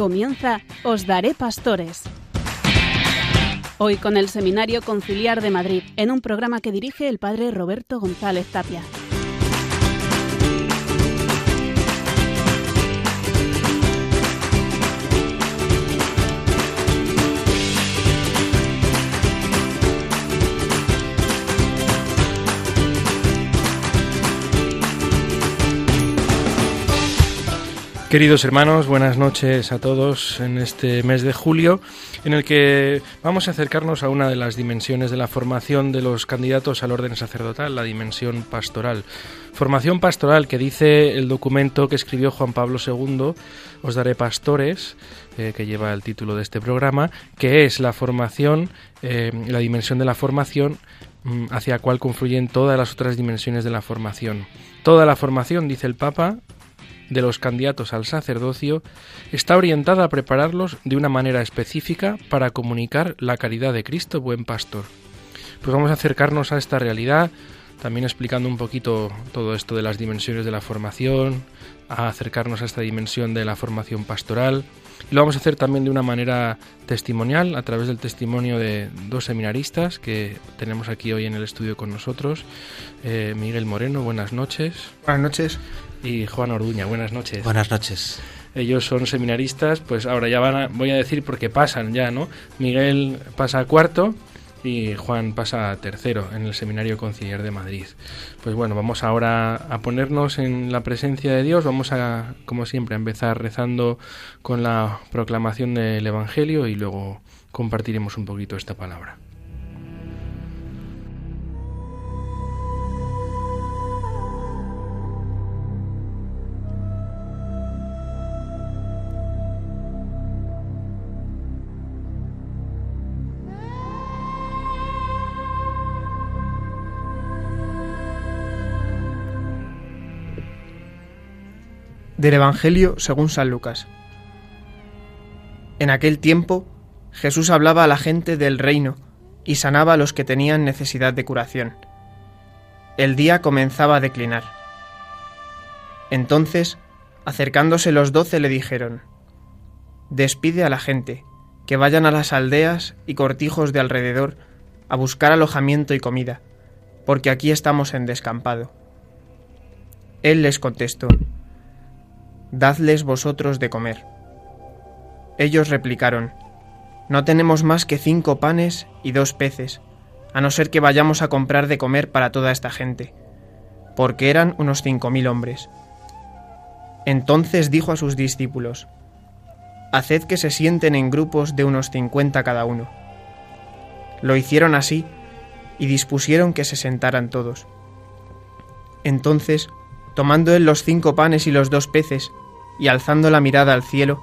Comienza Os Daré Pastores. Hoy con el Seminario Conciliar de Madrid, en un programa que dirige el padre Roberto González Tapia. Queridos hermanos, buenas noches a todos en este mes de julio, en el que vamos a acercarnos a una de las dimensiones de la formación de los candidatos al orden sacerdotal, la dimensión pastoral. Formación pastoral que dice el documento que escribió Juan Pablo II, Os daré pastores, eh, que lleva el título de este programa, que es la formación, eh, la dimensión de la formación mm, hacia la cual confluyen todas las otras dimensiones de la formación. Toda la formación, dice el Papa, de los candidatos al sacerdocio está orientada a prepararlos de una manera específica para comunicar la caridad de Cristo, buen pastor. Pues vamos a acercarnos a esta realidad, también explicando un poquito todo esto de las dimensiones de la formación, a acercarnos a esta dimensión de la formación pastoral. Lo vamos a hacer también de una manera testimonial, a través del testimonio de dos seminaristas que tenemos aquí hoy en el estudio con nosotros. Eh, Miguel Moreno, buenas noches. Buenas noches y Juan Orduña. Buenas noches. Buenas noches. Ellos son seminaristas, pues ahora ya van a, voy a decir porque pasan ya, ¿no? Miguel pasa a cuarto y Juan pasa a tercero en el Seminario Conciliar de Madrid. Pues bueno, vamos ahora a ponernos en la presencia de Dios, vamos a, como siempre, a empezar rezando con la proclamación del Evangelio y luego compartiremos un poquito esta palabra. Del Evangelio según San Lucas. En aquel tiempo, Jesús hablaba a la gente del reino y sanaba a los que tenían necesidad de curación. El día comenzaba a declinar. Entonces, acercándose los doce, le dijeron, Despide a la gente, que vayan a las aldeas y cortijos de alrededor a buscar alojamiento y comida, porque aquí estamos en descampado. Él les contestó, Dadles vosotros de comer. Ellos replicaron, No tenemos más que cinco panes y dos peces, a no ser que vayamos a comprar de comer para toda esta gente, porque eran unos cinco mil hombres. Entonces dijo a sus discípulos, Haced que se sienten en grupos de unos cincuenta cada uno. Lo hicieron así y dispusieron que se sentaran todos. Entonces, tomando él los cinco panes y los dos peces, y alzando la mirada al cielo,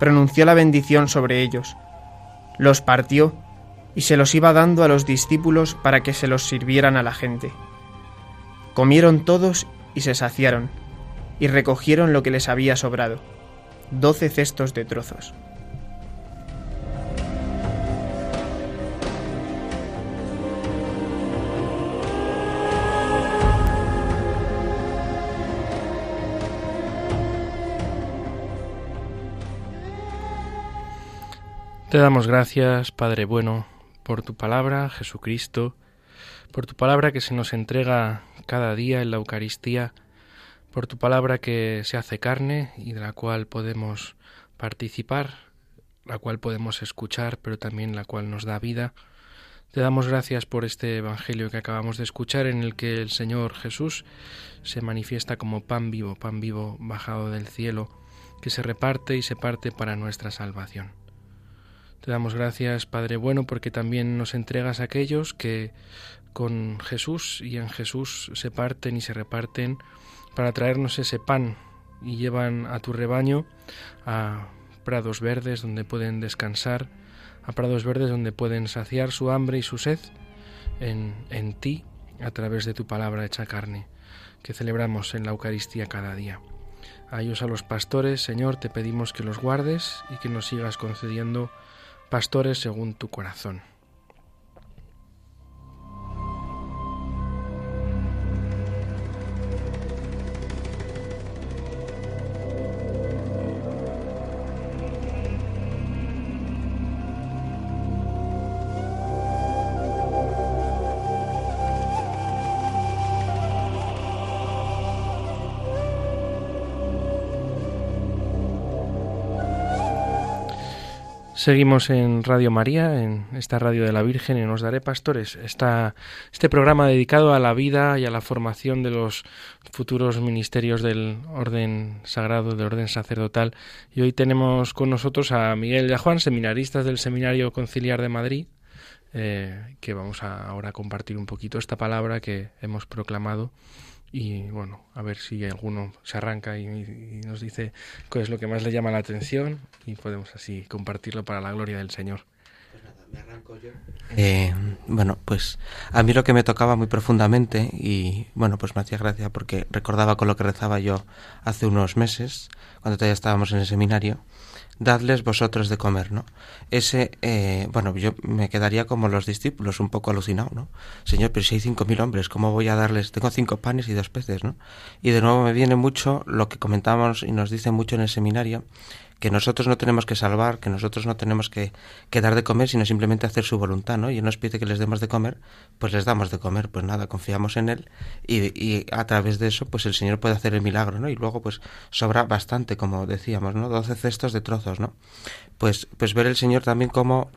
pronunció la bendición sobre ellos, los partió y se los iba dando a los discípulos para que se los sirvieran a la gente. Comieron todos y se saciaron, y recogieron lo que les había sobrado, doce cestos de trozos. Te damos gracias, Padre bueno, por tu palabra, Jesucristo, por tu palabra que se nos entrega cada día en la Eucaristía, por tu palabra que se hace carne y de la cual podemos participar, la cual podemos escuchar, pero también la cual nos da vida. Te damos gracias por este Evangelio que acabamos de escuchar en el que el Señor Jesús se manifiesta como pan vivo, pan vivo bajado del cielo, que se reparte y se parte para nuestra salvación. Te damos gracias, Padre bueno, porque también nos entregas a aquellos que con Jesús y en Jesús se parten y se reparten para traernos ese pan y llevan a tu rebaño a prados verdes donde pueden descansar, a prados verdes donde pueden saciar su hambre y su sed en, en ti a través de tu palabra hecha carne, que celebramos en la Eucaristía cada día. A ellos, a los pastores, Señor, te pedimos que los guardes y que nos sigas concediendo pastores según tu corazón. Seguimos en Radio María, en esta radio de la Virgen, y Os Daré Pastores, este programa dedicado a la vida y a la formación de los futuros ministerios del orden sagrado, del orden sacerdotal. Y hoy tenemos con nosotros a Miguel y a Juan, seminaristas del Seminario Conciliar de Madrid, eh, que vamos a ahora compartir un poquito esta palabra que hemos proclamado y bueno, a ver si alguno se arranca y, nos dice qué es lo que más le llama la atención y podemos así compartirlo para la gloria del Señor. Pues nada, me arranco yo. Eh, bueno, pues a mí lo que me tocaba muy profundamente y bueno, pues me hacía gracia porque recordaba con lo que rezaba yo hace unos meses, cuando todavía estábamos en el seminario, dadles vosotros de comer, ¿no? Ese, eh, bueno, yo me quedaría como los discípulos, un poco alucinado, ¿no? Señor, pero si hay cinco mil hombres, ¿cómo voy a darles? Tengo cinco panes y dos peces, ¿no? Y de nuevo me viene mucho lo que comentábamos y nos dice mucho en el seminario, que nosotros no tenemos que salvar, que nosotros no tenemos que, dar de comer, sino simplemente hacer su voluntad, ¿no? Y Él nos pide que les demos de comer, pues les damos de comer, pues nada, confiamos en Él y, y a través de eso, pues el Señor puede hacer el milagro, ¿no? Y luego, pues sobra bastante, como decíamos, ¿no? Doce cestos de trozos, ¿no? Pues, pues ver el Señor también como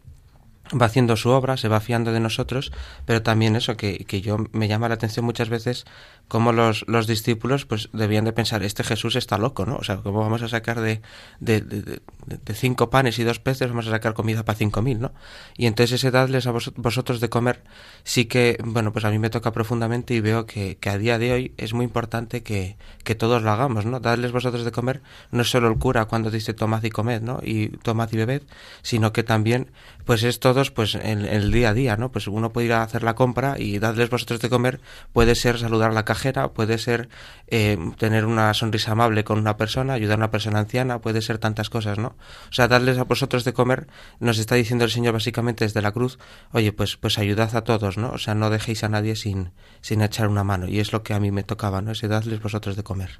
va haciendo su obra, se va fiando de nosotros, pero también eso que, que yo me llama la atención muchas veces como los, los discípulos pues debían de pensar, este Jesús está loco, ¿no? O sea, ¿cómo vamos a sacar de, de, de, de cinco panes y dos peces, vamos a sacar comida para cinco mil, ¿no? Y entonces ese dadles a vosotros de comer sí que, bueno, pues a mí me toca profundamente y veo que, que a día de hoy es muy importante que, que, todos lo hagamos, ¿no? Dadles vosotros de comer no solo el cura cuando dice tomad y comed, ¿no? Y tomad y bebed, sino que también pues es todos pues en, el día a día, ¿no? Pues uno puede ir a hacer la compra y dadles vosotros de comer, puede ser saludar a la caja puede ser eh, tener una sonrisa amable con una persona, ayudar a una persona anciana, puede ser tantas cosas, ¿no? O sea, darles a vosotros de comer, nos está diciendo el Señor básicamente desde la cruz, oye, pues, pues ayudad a todos, ¿no? O sea, no dejéis a nadie sin, sin echar una mano. Y es lo que a mí me tocaba, ¿no? Ese dadles vosotros de comer.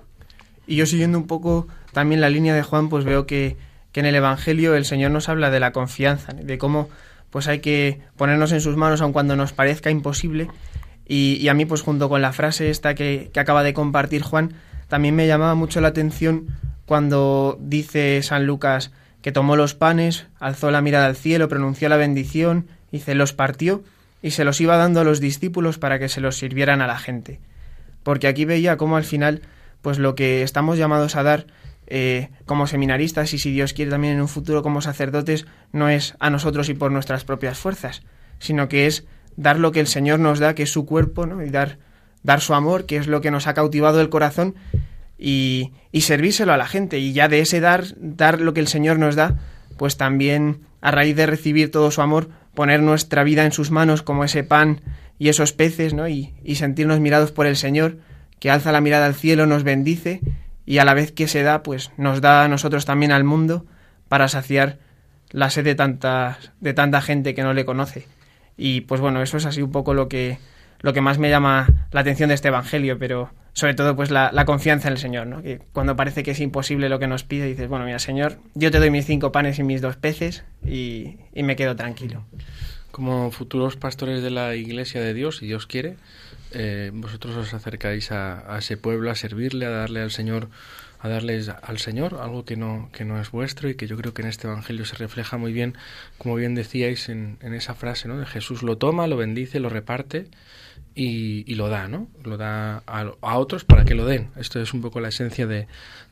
Y yo siguiendo un poco también la línea de Juan, pues veo que, en el Evangelio el Señor nos habla de la confianza, de cómo pues hay que ponernos en sus manos aun cuando nos parezca imposible y, a mí, pues junto con la frase esta que, que acaba de compartir Juan, también me llamaba mucho la atención cuando dice San Lucas que tomó los panes, alzó la mirada al cielo, pronunció la bendición, y se los partió y se los iba dando a los discípulos para que se los sirvieran a la gente. Porque aquí veía cómo al final, pues lo que estamos llamados a dar eh, como seminaristas y si Dios quiere también en un futuro como sacerdotes, no es a nosotros y por nuestras propias fuerzas, sino que es dar lo que el Señor nos da, que es su cuerpo, ¿no? y dar, dar su amor, que es lo que nos ha cautivado el corazón, y, y servírselo a la gente. Y ya de ese dar, dar lo que el Señor nos da, pues también a raíz de recibir todo su amor, poner nuestra vida en sus manos como ese pan y esos peces, ¿no? Y, y, sentirnos mirados por el Señor, que alza la mirada al cielo, nos bendice y a la vez que se da, pues nos da a nosotros también al mundo para saciar la sed de tanta, de tanta gente que no le conoce. Y pues bueno, eso es así un poco lo que, lo que más me llama la atención de este Evangelio, pero sobre todo pues la, confianza en el Señor, ¿no? Que cuando parece que es imposible lo que nos pide, dices, bueno, mira, Señor, yo te doy mis cinco panes y mis dos peces y, me quedo tranquilo. Como futuros pastores de la Iglesia de Dios, si Dios quiere, eh, vosotros os acercáis a, ese pueblo a servirle, a darle al Señor a darles al Señor algo que no, que no es vuestro y que yo creo que en este Evangelio se refleja muy bien, como bien decíais en, esa frase, ¿no? De Jesús lo toma, lo bendice, lo reparte y, lo da, ¿no? Lo da a, a, otros para que lo den. Esto es un poco la esencia de,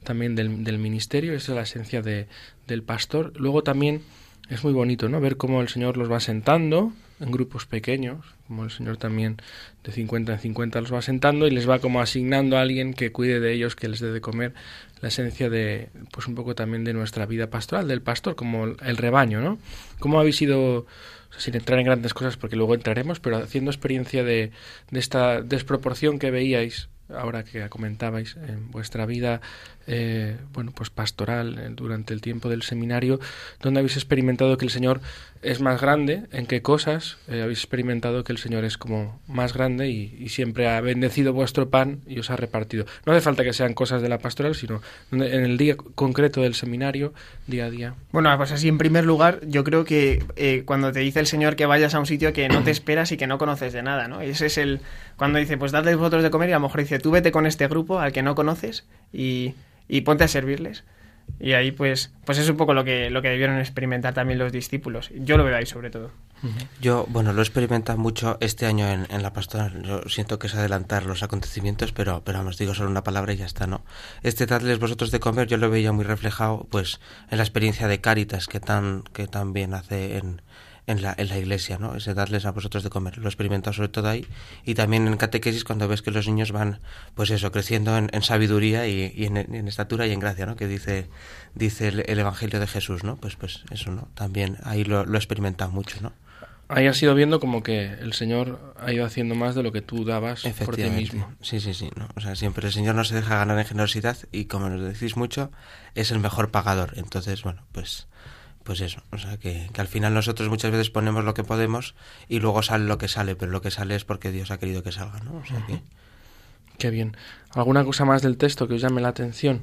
también del, ministerio, es la esencia de, del pastor. Luego también es muy bonito, ¿no? Ver cómo el Señor los va sentando en grupos pequeños, como el Señor también de 50 en 50 los va sentando y les va como asignando a alguien que cuide de ellos, que les dé de comer, la esencia de, pues un poco también de nuestra vida pastoral, del pastor, como el rebaño, ¿no? ¿Cómo habéis ido, sin entrar en grandes cosas porque luego entraremos, pero haciendo experiencia de, de esta desproporción que veíais ahora que comentabais en vuestra vida eh, bueno pues pastoral eh, durante el tiempo del seminario donde habéis experimentado que el Señor es más grande en qué cosas eh, habéis experimentado que el Señor es como más grande y, siempre ha bendecido vuestro pan y os ha repartido. No hace falta que sean cosas de la pastoral sino en el día concreto del seminario día a día. Bueno pues así en primer lugar yo creo que cuando te dice el Señor que vayas a un sitio que no te esperas y que no conoces de nada no ese es el cuando dice pues dadle vosotros de comer y a lo mejor dice tú vete con este grupo al que no conoces y y ponte a servirles. Y ahí pues, pues es un poco lo que, lo que debieron experimentar también los discípulos. Yo lo veo ahí sobre todo. Yo, bueno, lo he experimentado mucho este año en, la pastoral. Yo siento que es adelantar los acontecimientos, pero, pero vamos, digo solo una palabra y ya está, ¿no? Este dadles vosotros de comer yo lo veía muy reflejado, pues, en la experiencia de Cáritas que tan, que tan bien hace en, en la, en la iglesia, ¿no? Ese darles a vosotros de comer. Lo he experimentado sobre todo ahí. Y también en catequesis cuando ves que los niños van, pues eso, creciendo en, en sabiduría y, y en, en, estatura y en gracia, ¿no? Que dice, dice el, el, Evangelio de Jesús, ¿no? Pues, pues eso, ¿no? También ahí lo, lo he experimentado mucho, ¿no? Ahí has ido viendo como que el Señor ha ido haciendo más de lo que tú dabas por ti mismo. Sí, sí, sí. ¿no? O sea, siempre el Señor no se deja ganar en generosidad y como nos decís mucho, es el mejor pagador. Entonces, bueno, pues pues eso, o sea, que, que, al final nosotros muchas veces ponemos lo que podemos y luego sale lo que sale, pero lo que sale es porque Dios ha querido que salga, ¿no? O sea, que... Qué bien. ¿Alguna cosa más del texto que os llame la atención?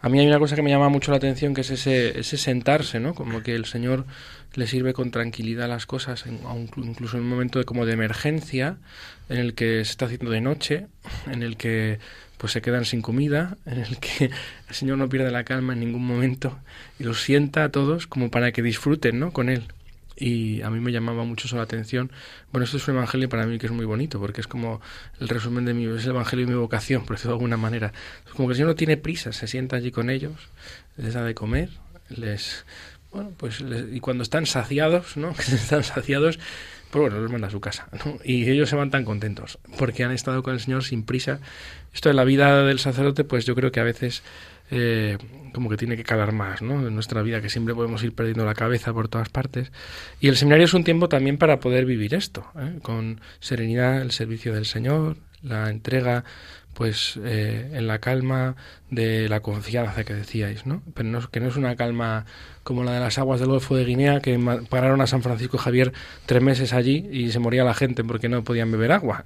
A mí hay una cosa que me llama mucho la atención que es ese, ese sentarse, ¿no? Como que el Señor le sirve con tranquilidad las cosas, incluso en un momento de, como de emergencia, en el que se está haciendo de noche, en el que pues se quedan sin comida, en el que el Señor no pierde la calma en ningún momento y los sienta a todos como para que disfruten ¿no? con Él. Y a mí me llamaba mucho la atención. Bueno, esto es un evangelio para mí que es muy bonito, porque es como el resumen de mi, es el evangelio de mi vocación, por decirlo de alguna manera. Como que el Señor no tiene prisa, se sienta allí con ellos, les da de comer, les, bueno, pues y cuando están saciados, ¿no? Que están saciados, pues bueno, los manda a su casa, ¿no? Y ellos se van tan contentos, porque han estado con el Señor sin prisa. Esto de la vida del sacerdote, pues yo creo que a veces eh, como que tiene que calar más, ¿no? En nuestra vida, que siempre podemos ir perdiendo la cabeza por todas partes. Y el seminario es un tiempo también para poder vivir esto, ¿eh? con serenidad, el servicio del Señor, la entrega pues eh, en la calma de la confianza que decíais, ¿no? Pero no, que no es una calma como la de las aguas del Golfo de Guinea, que pararon a San Francisco Javier tres meses allí y se moría la gente porque no podían beber agua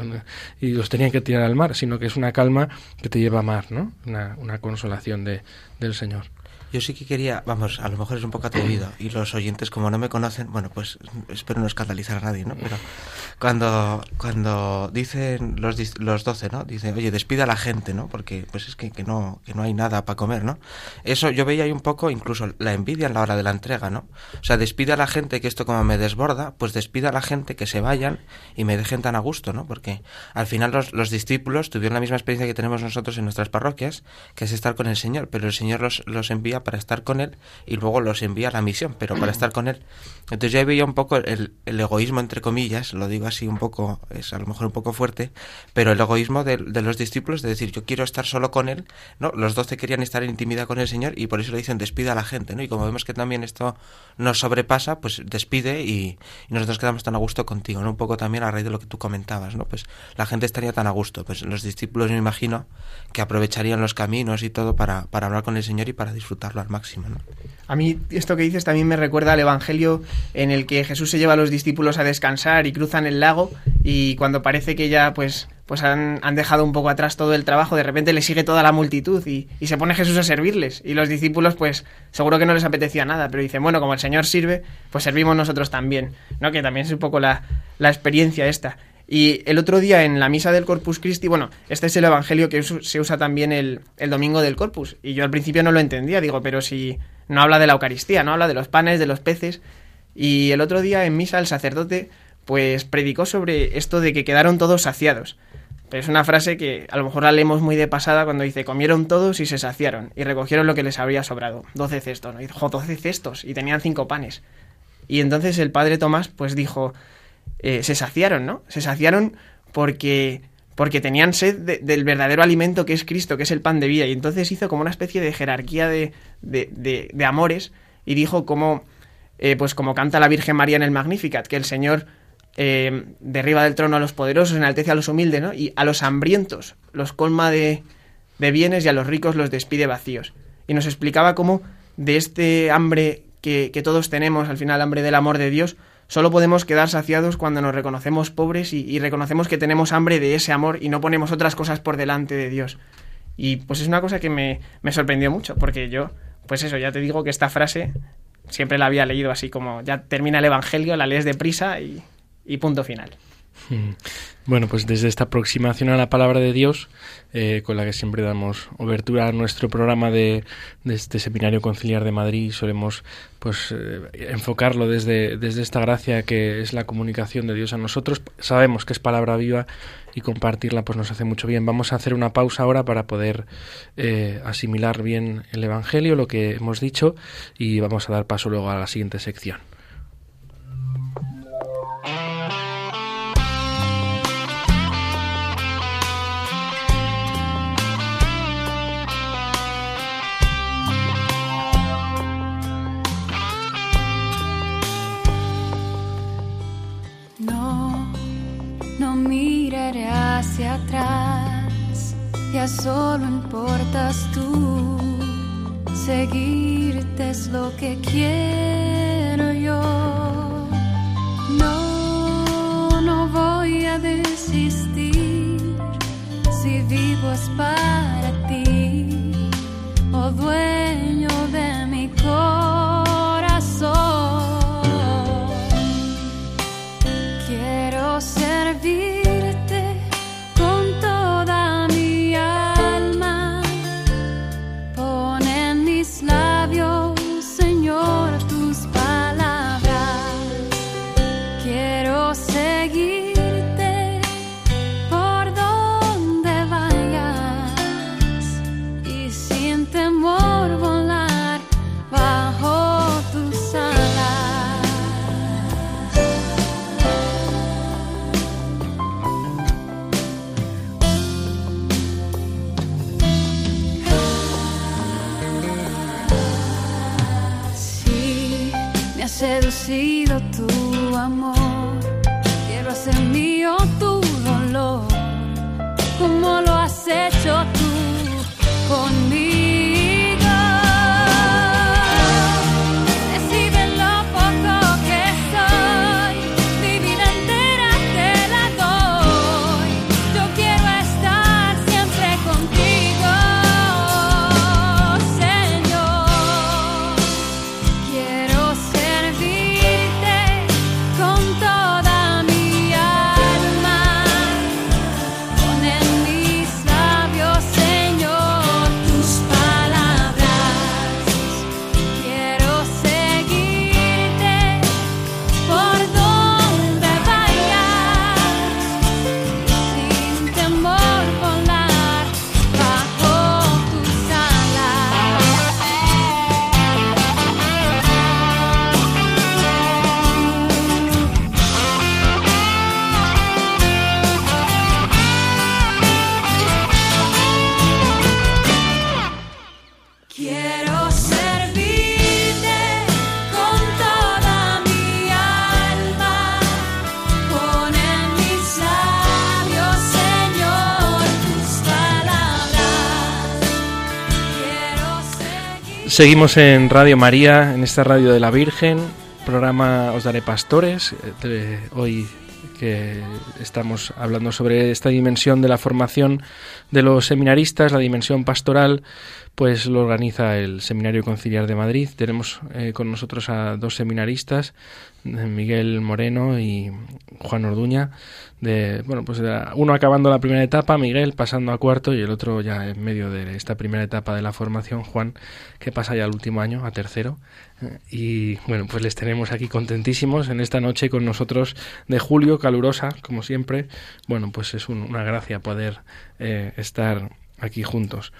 y los tenían que tirar al mar, sino que es una calma que te lleva a mar, ¿no? Una, una consolación de, del Señor. Yo sí que quería, vamos, a lo mejor es un poco atrevido y los oyentes como no me conocen, bueno, pues espero no escandalizar a nadie, ¿no? Pero cuando cuando dicen los los doce, ¿no? Dicen, "Oye, despida a la gente", ¿no? Porque pues es que, que no que no hay nada para comer, ¿no? Eso yo veía ahí un poco incluso la envidia en la hora de la entrega, ¿no? O sea, despida a la gente que esto como me desborda, pues despida a la gente que se vayan y me dejen tan a gusto, ¿no? Porque al final los, los discípulos tuvieron la misma experiencia que tenemos nosotros en nuestras parroquias, que es estar con el Señor, pero el Señor los, los envía para estar con él y luego los envía a la misión, pero para estar con él. Entonces yo veía un poco el, el, egoísmo, entre comillas, lo digo así un poco, es a lo mejor un poco fuerte, pero el egoísmo de, de los discípulos de decir yo quiero estar solo con él, ¿no? Los doce querían estar en intimidad con el Señor y por eso le dicen despida a la gente, ¿no? Y como vemos que también esto nos sobrepasa, pues despide y, nosotros quedamos tan a gusto contigo, ¿no? Un poco también a raíz de lo que tú comentabas, ¿no? Pues la gente estaría tan a gusto, pues los discípulos me imagino que aprovecharían los caminos y todo para, hablar con el Señor y para al máximo. ¿no? A mí esto que dices también me recuerda al Evangelio en el que Jesús se lleva a los discípulos a descansar y cruzan el lago y cuando parece que ya pues, pues han, han dejado un poco atrás todo el trabajo, de repente le sigue toda la multitud y, y, se pone Jesús a servirles y los discípulos pues seguro que no les apetecía nada, pero dicen, bueno, como el Señor sirve, pues servimos nosotros también, ¿no? Que también es un poco la, la experiencia esta. Y el otro día en la misa del Corpus Christi, bueno, este es el evangelio que se usa también el, el, domingo del Corpus. Y yo al principio no lo entendía, digo, pero si no habla de la Eucaristía, no habla de los panes, de los peces. Y el otro día en misa el sacerdote pues predicó sobre esto de que quedaron todos saciados. Pero es una frase que a lo mejor la leemos muy de pasada cuando dice comieron todos y se saciaron y recogieron lo que les habría sobrado. Doce cestos, ¿no? Dijo, doce cestos y tenían cinco panes. Y entonces el padre Tomás pues dijo, eh, se saciaron, ¿no? Se saciaron porque, porque tenían sed de, del verdadero alimento que es Cristo, que es el pan de vida. Y entonces hizo como una especie de jerarquía de, de, de, de amores y dijo como, eh, pues como canta la Virgen María en el Magnificat, que el Señor eh, derriba del trono a los poderosos, enaltece a los humildes, ¿no? Y a los hambrientos los colma de, de bienes y a los ricos los despide vacíos. Y nos explicaba cómo de este hambre que, que todos tenemos, al final hambre del amor de Dios, Solo podemos quedar saciados cuando nos reconocemos pobres y, reconocemos que tenemos hambre de ese amor y no ponemos otras cosas por delante de Dios. Y pues es una cosa que me, me, sorprendió mucho, porque yo, pues eso, ya te digo que esta frase siempre la había leído así como ya termina el Evangelio, la lees deprisa y, y punto final. Hmm. Bueno, pues desde esta aproximación a la palabra de Dios, eh, con la que siempre damos obertura a nuestro programa de, este Seminario Conciliar de Madrid, solemos pues eh, enfocarlo desde, desde esta gracia que es la comunicación de Dios a nosotros. Sabemos que es palabra viva y compartirla pues nos hace mucho bien. Vamos a hacer una pausa ahora para poder eh, asimilar bien el Evangelio, lo que hemos dicho, y vamos a dar paso luego a la siguiente sección. Hacia atrás, ya solo importas tú. Seguirte es lo que quiero yo. No, no voy a desistir si vivo es para ti, oh dueño de mi corazón. Quiero servir. Seguimos en Radio María, en esta radio de la Virgen, programa Os Daré Pastores. Eh, hoy que estamos hablando sobre esta dimensión de la formación de los seminaristas, la dimensión pastoral, pues lo organiza el Seminario Conciliar de Madrid. Tenemos eh, con nosotros a dos seminaristas, Miguel Moreno y Juan Orduña, de, bueno, pues uno acabando la primera etapa, Miguel pasando a cuarto y el otro ya en medio de esta primera etapa de la formación, Juan, que pasa ya al último año, a tercero. Y bueno, pues les tenemos aquí contentísimos en esta noche con nosotros de julio, calurosa, como siempre. Bueno, pues es una gracia poder eh, estar aquí juntos.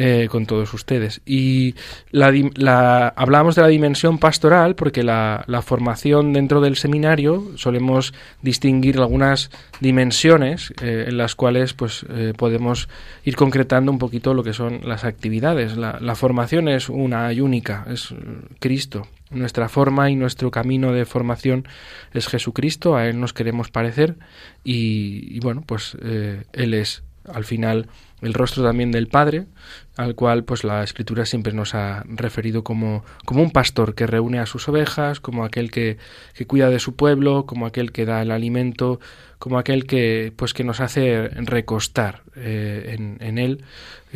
Eh, con todos ustedes. Y la, la, hablábamos de la dimensión pastoral porque la, formación dentro del seminario solemos distinguir algunas dimensiones eh, en las cuales pues eh, podemos ir concretando un poquito lo que son las actividades. La, la formación es una y única, es Cristo. Nuestra forma y nuestro camino de formación es Jesucristo, a Él nos queremos parecer y, y bueno, pues Él es al final el rostro también del Padre, al cual pues la escritura siempre nos ha referido como, como un pastor que reúne a sus ovejas, como aquel que, que, cuida de su pueblo, como aquel que da el alimento, como aquel que pues que nos hace recostar eh, en, en, él,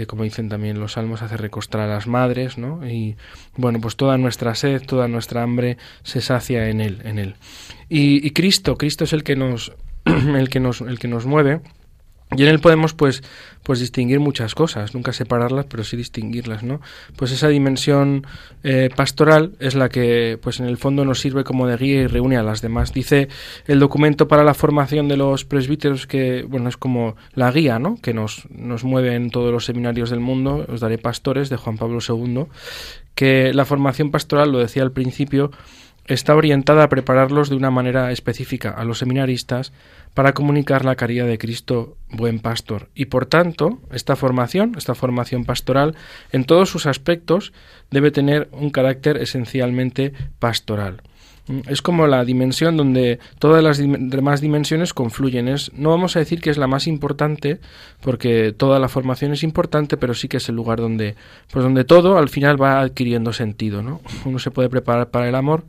como dicen también los salmos, hace recostar a las madres, ¿no? Y bueno, pues toda nuestra sed, toda nuestra hambre se sacia en él, en él. Y, y Cristo, Cristo es el que nos el que nos, el que nos mueve. Y en él podemos pues, pues distinguir muchas cosas, nunca separarlas, pero sí distinguirlas, ¿no? Pues esa dimensión eh, pastoral es la que, pues en el fondo nos sirve como de guía y reúne a las demás. Dice el documento para la formación de los presbíteros que, bueno, es como la guía, ¿no? Que nos, nos mueve en todos los seminarios del mundo, os daré pastores, de Juan Pablo II, que la formación pastoral, lo decía al principio, está orientada a prepararlos de una manera específica a los seminaristas para comunicar la caridad de Cristo buen pastor. Y por tanto, esta formación, esta formación pastoral, en todos sus aspectos, debe tener un carácter esencialmente pastoral. Es como la dimensión donde todas las demás dimensiones confluyen. Es, no vamos a decir que es la más importante, porque toda la formación es importante, pero sí que es el lugar donde, pues donde todo al final va adquiriendo sentido. ¿no? Uno se puede preparar para el amor,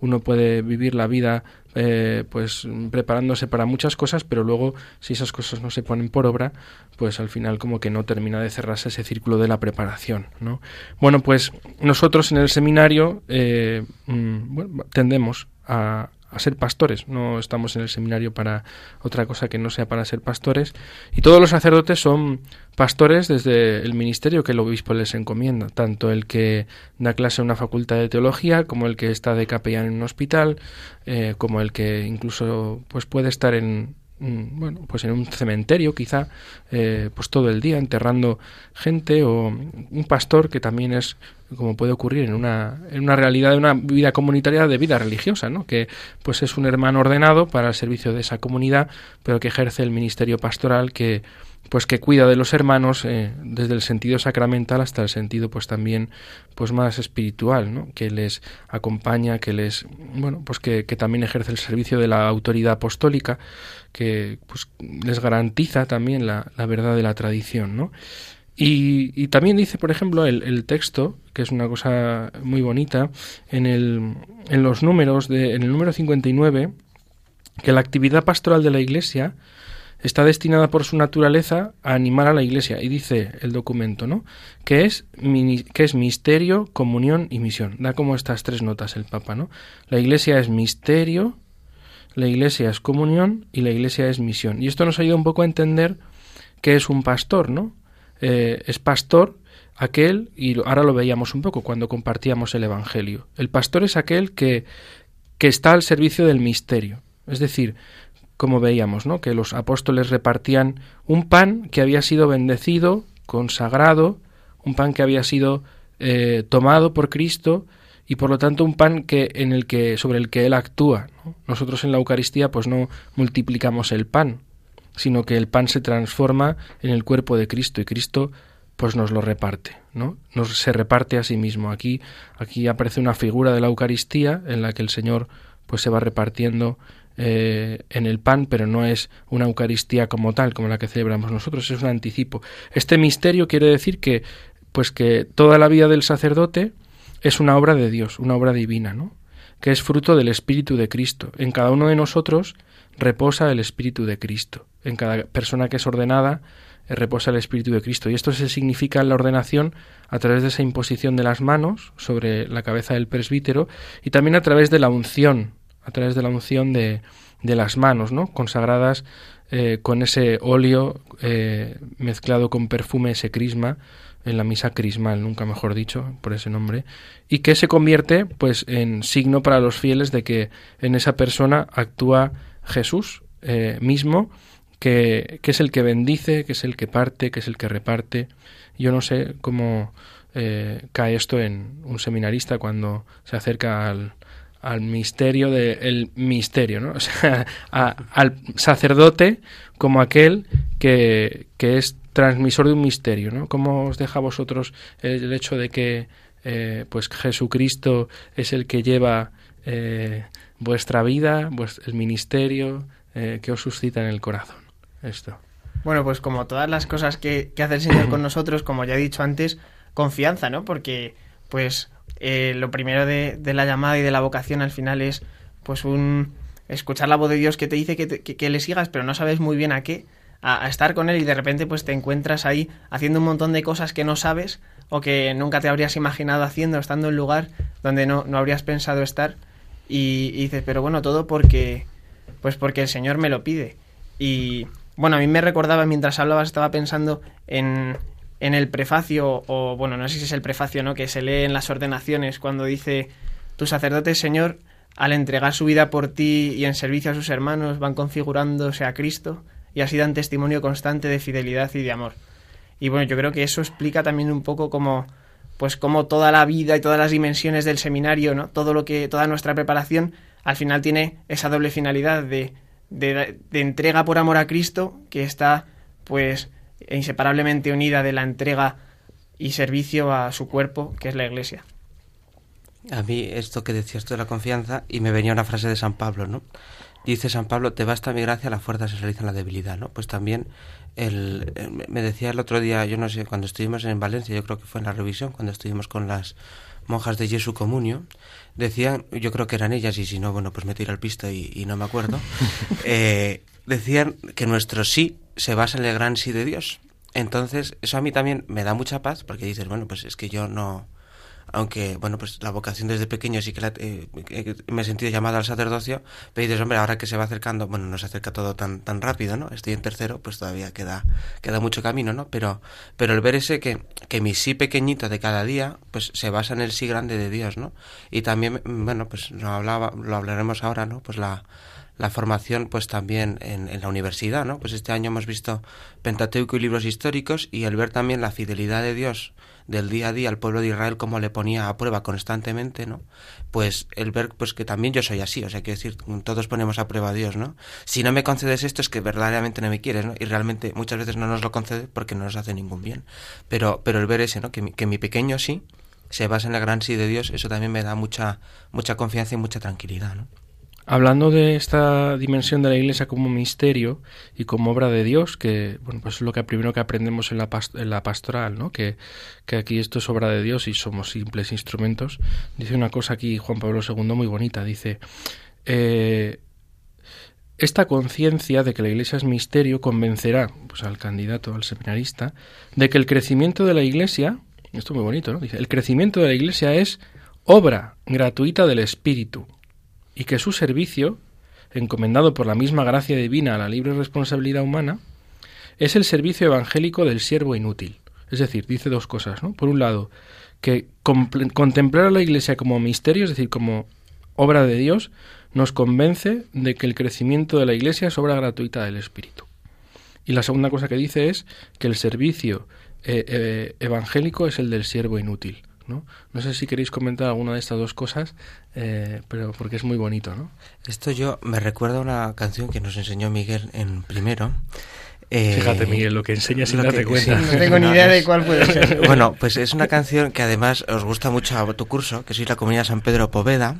uno puede vivir la vida eh, pues preparándose para muchas cosas, pero luego si esas cosas no se ponen por obra, pues al final como que no termina de cerrarse ese círculo de la preparación, ¿no? Bueno, pues nosotros en el seminario eh, mm, tendemos a, a ser pastores. No estamos en el seminario para otra cosa que no sea para ser pastores. Y todos los sacerdotes son pastores desde el ministerio que el obispo les encomienda, tanto el que da clase en una facultad de teología, como el que está de capellán en un hospital, eh, como el que incluso pues puede estar en, bueno, pues en un cementerio quizá, eh, pues todo el día enterrando gente o un pastor que también es como puede ocurrir en una, en una realidad de una vida comunitaria de vida religiosa, ¿no? que pues es un hermano ordenado para el servicio de esa comunidad, pero que ejerce el ministerio pastoral que pues que cuida de los hermanos eh, desde el sentido sacramental hasta el sentido pues también pues más espiritual ¿no? que les acompaña que les bueno pues que, que, también ejerce el servicio de la autoridad apostólica que pues les garantiza también la, la verdad de la tradición ¿no? y, y, también dice por ejemplo el, el, texto que es una cosa muy bonita en, el, en los números de en el número 59 que la actividad pastoral de la iglesia está destinada por su naturaleza a animar a la Iglesia. Y dice el documento, ¿no? Que es, que es misterio, comunión y misión. Da como estas tres notas el Papa, ¿no? La Iglesia es misterio, la Iglesia es comunión y la Iglesia es misión. Y esto nos ayuda un poco a entender qué es un pastor, ¿no? Eh, es pastor aquel, y ahora lo veíamos un poco cuando compartíamos el Evangelio. El pastor es aquel que, que está al servicio del misterio. Es decir, como veíamos, ¿no? que los apóstoles repartían un pan que había sido bendecido, consagrado, un pan que había sido eh, tomado por Cristo y por lo tanto un pan que en el que sobre el que él actúa. Nosotros en la Eucaristía pues no multiplicamos el pan, sino que el pan se transforma en el cuerpo de Cristo y Cristo pues nos lo reparte, ¿no? Nos se reparte a sí mismo. Aquí aquí aparece una figura de la Eucaristía en la que el Señor pues se va repartiendo eh, en el pan, pero no es una Eucaristía como tal, como la que celebramos nosotros, es un anticipo. Este misterio quiere decir que, pues que toda la vida del sacerdote es una obra de Dios, una obra divina, ¿no? que es fruto del Espíritu de Cristo. En cada uno de nosotros reposa el Espíritu de Cristo. En cada persona que es ordenada eh, reposa el Espíritu de Cristo. Y esto se significa en la ordenación a través de esa imposición de las manos sobre la cabeza del presbítero y también a través de la unción a través de la unción de, de las manos, ¿no? consagradas eh, con ese óleo eh, mezclado con perfume, ese crisma, en la misa crismal, nunca mejor dicho, por ese nombre, y que se convierte pues en signo para los fieles de que en esa persona actúa Jesús eh, mismo, que, que, es el que bendice, que es el que parte, que es el que reparte. Yo no sé cómo cae esto en un seminarista cuando se acerca al, al misterio del misterio, ¿no? O sea, al sacerdote como aquel que, que, es transmisor de un misterio, ¿no? ¿Cómo os deja a vosotros el, hecho de que eh, pues Jesucristo es el que lleva eh, vuestra vida, el ministerio eh, que os suscita en el corazón? Esto. Bueno, pues como todas las cosas que, que hace el Señor con nosotros, como ya he dicho antes, confianza, ¿no? Porque, pues, eh, lo primero de, la llamada y de la vocación al final es pues un escuchar la voz de Dios que te dice que, que, le sigas, pero no sabes muy bien a qué, a, a, estar con Él y de repente pues te encuentras ahí haciendo un montón de cosas que no sabes o que nunca te habrías imaginado haciendo, estando en un lugar donde no, no habrías pensado estar y, y dices, pero bueno, todo porque Pues porque el Señor me lo pide. Y bueno, a mí me recordaba mientras hablabas, estaba pensando en, en el prefacio, o bueno, no sé si es el prefacio, ¿no? Que se lee en las ordenaciones cuando dice, tu sacerdote, Señor, al entregar su vida por ti y en servicio a sus hermanos, van configurándose a Cristo y así dan testimonio constante de fidelidad y de amor. Y bueno, yo creo que eso explica también un poco cómo pues como toda la vida y todas las dimensiones del seminario, ¿no? Todo lo que toda nuestra preparación al final tiene esa doble finalidad de, de, de entrega por amor a Cristo que está pues inseparablemente unida de la entrega y servicio a su cuerpo, que es la Iglesia. A mí esto que decías tú de la confianza y me venía una frase de San Pablo, ¿no? Dice San Pablo, te basta mi gracia, la fuerza se realiza en la debilidad, ¿no? Pues también el, me decía el otro día, yo no sé, cuando estuvimos en Valencia, yo creo que fue en la revisión, cuando estuvimos con las monjas de Jesu Comunio, decían, yo creo que eran ellas, y si no, bueno, pues me tiro al pista y, no me acuerdo, eh, decían que nuestro sí se basa en el gran sí de Dios. Entonces, eso a mí también me da mucha paz, porque dices, bueno, pues es que yo no, aunque, bueno, pues la vocación desde pequeño sí que eh, me he sentido llamado al sacerdocio, pero dices, hombre, ahora que se va acercando, bueno, no se acerca todo tan, tan rápido, ¿no? Estoy en tercero, pues todavía queda, queda mucho camino, ¿no? Pero, pero el ver ese que, que mi sí pequeñito de cada día, pues se basa en el sí grande de Dios, ¿no? Y también, bueno, pues lo hablaba, lo hablaremos ahora, ¿no? Pues la, la formación pues también en, en, la universidad, ¿no? Pues este año hemos visto Pentateuco y libros históricos y el ver también la fidelidad de Dios del día a día al pueblo de Israel como le ponía a prueba constantemente, ¿no? Pues el ver pues que también yo soy así, o sea, que decir, todos ponemos a prueba a Dios, ¿no? Si no me concedes esto es que verdaderamente no me quieres, ¿no? Y realmente muchas veces no nos lo concede porque no nos hace ningún bien. Pero pero el ver ese, ¿no? Que mi, que mi pequeño sí se basa en la gran sí de Dios, eso también me da mucha mucha confianza y mucha tranquilidad, ¿no? Hablando de esta dimensión de la Iglesia como misterio y como obra de Dios, que bueno, pues es lo que primero que aprendemos en la, en la pastoral, ¿no? Que, que, aquí esto es obra de Dios y somos simples instrumentos. Dice una cosa aquí Juan Pablo II muy bonita, dice eh, esta conciencia de que la Iglesia es misterio convencerá pues, al candidato, al seminarista, de que el crecimiento de la Iglesia, esto es muy bonito, ¿no? Dice, el crecimiento de la Iglesia es obra gratuita del Espíritu, y que su servicio, encomendado por la misma gracia divina a la libre responsabilidad humana, es el servicio evangélico del siervo inútil. Es decir, dice dos cosas, ¿no? Por un lado, que contemplar a la Iglesia como misterio, es decir, como obra de Dios, nos convence de que el crecimiento de la Iglesia es obra gratuita del Espíritu. Y la segunda cosa que dice es que el servicio eh, eh, evangélico es el del siervo inútil. ¿No? No sé si queréis comentar alguna de estas dos cosas, eh, pero porque es muy bonito, ¿no? Esto yo me recuerda a una canción que nos enseñó Miguel en primero. Eh, Fíjate, Miguel, lo que enseñas sin darte cuenta. no tengo ni idea de cuál puede ser. Bueno, pues es una canción que además os gusta mucho a tu curso, que sois la comunidad San Pedro Poveda,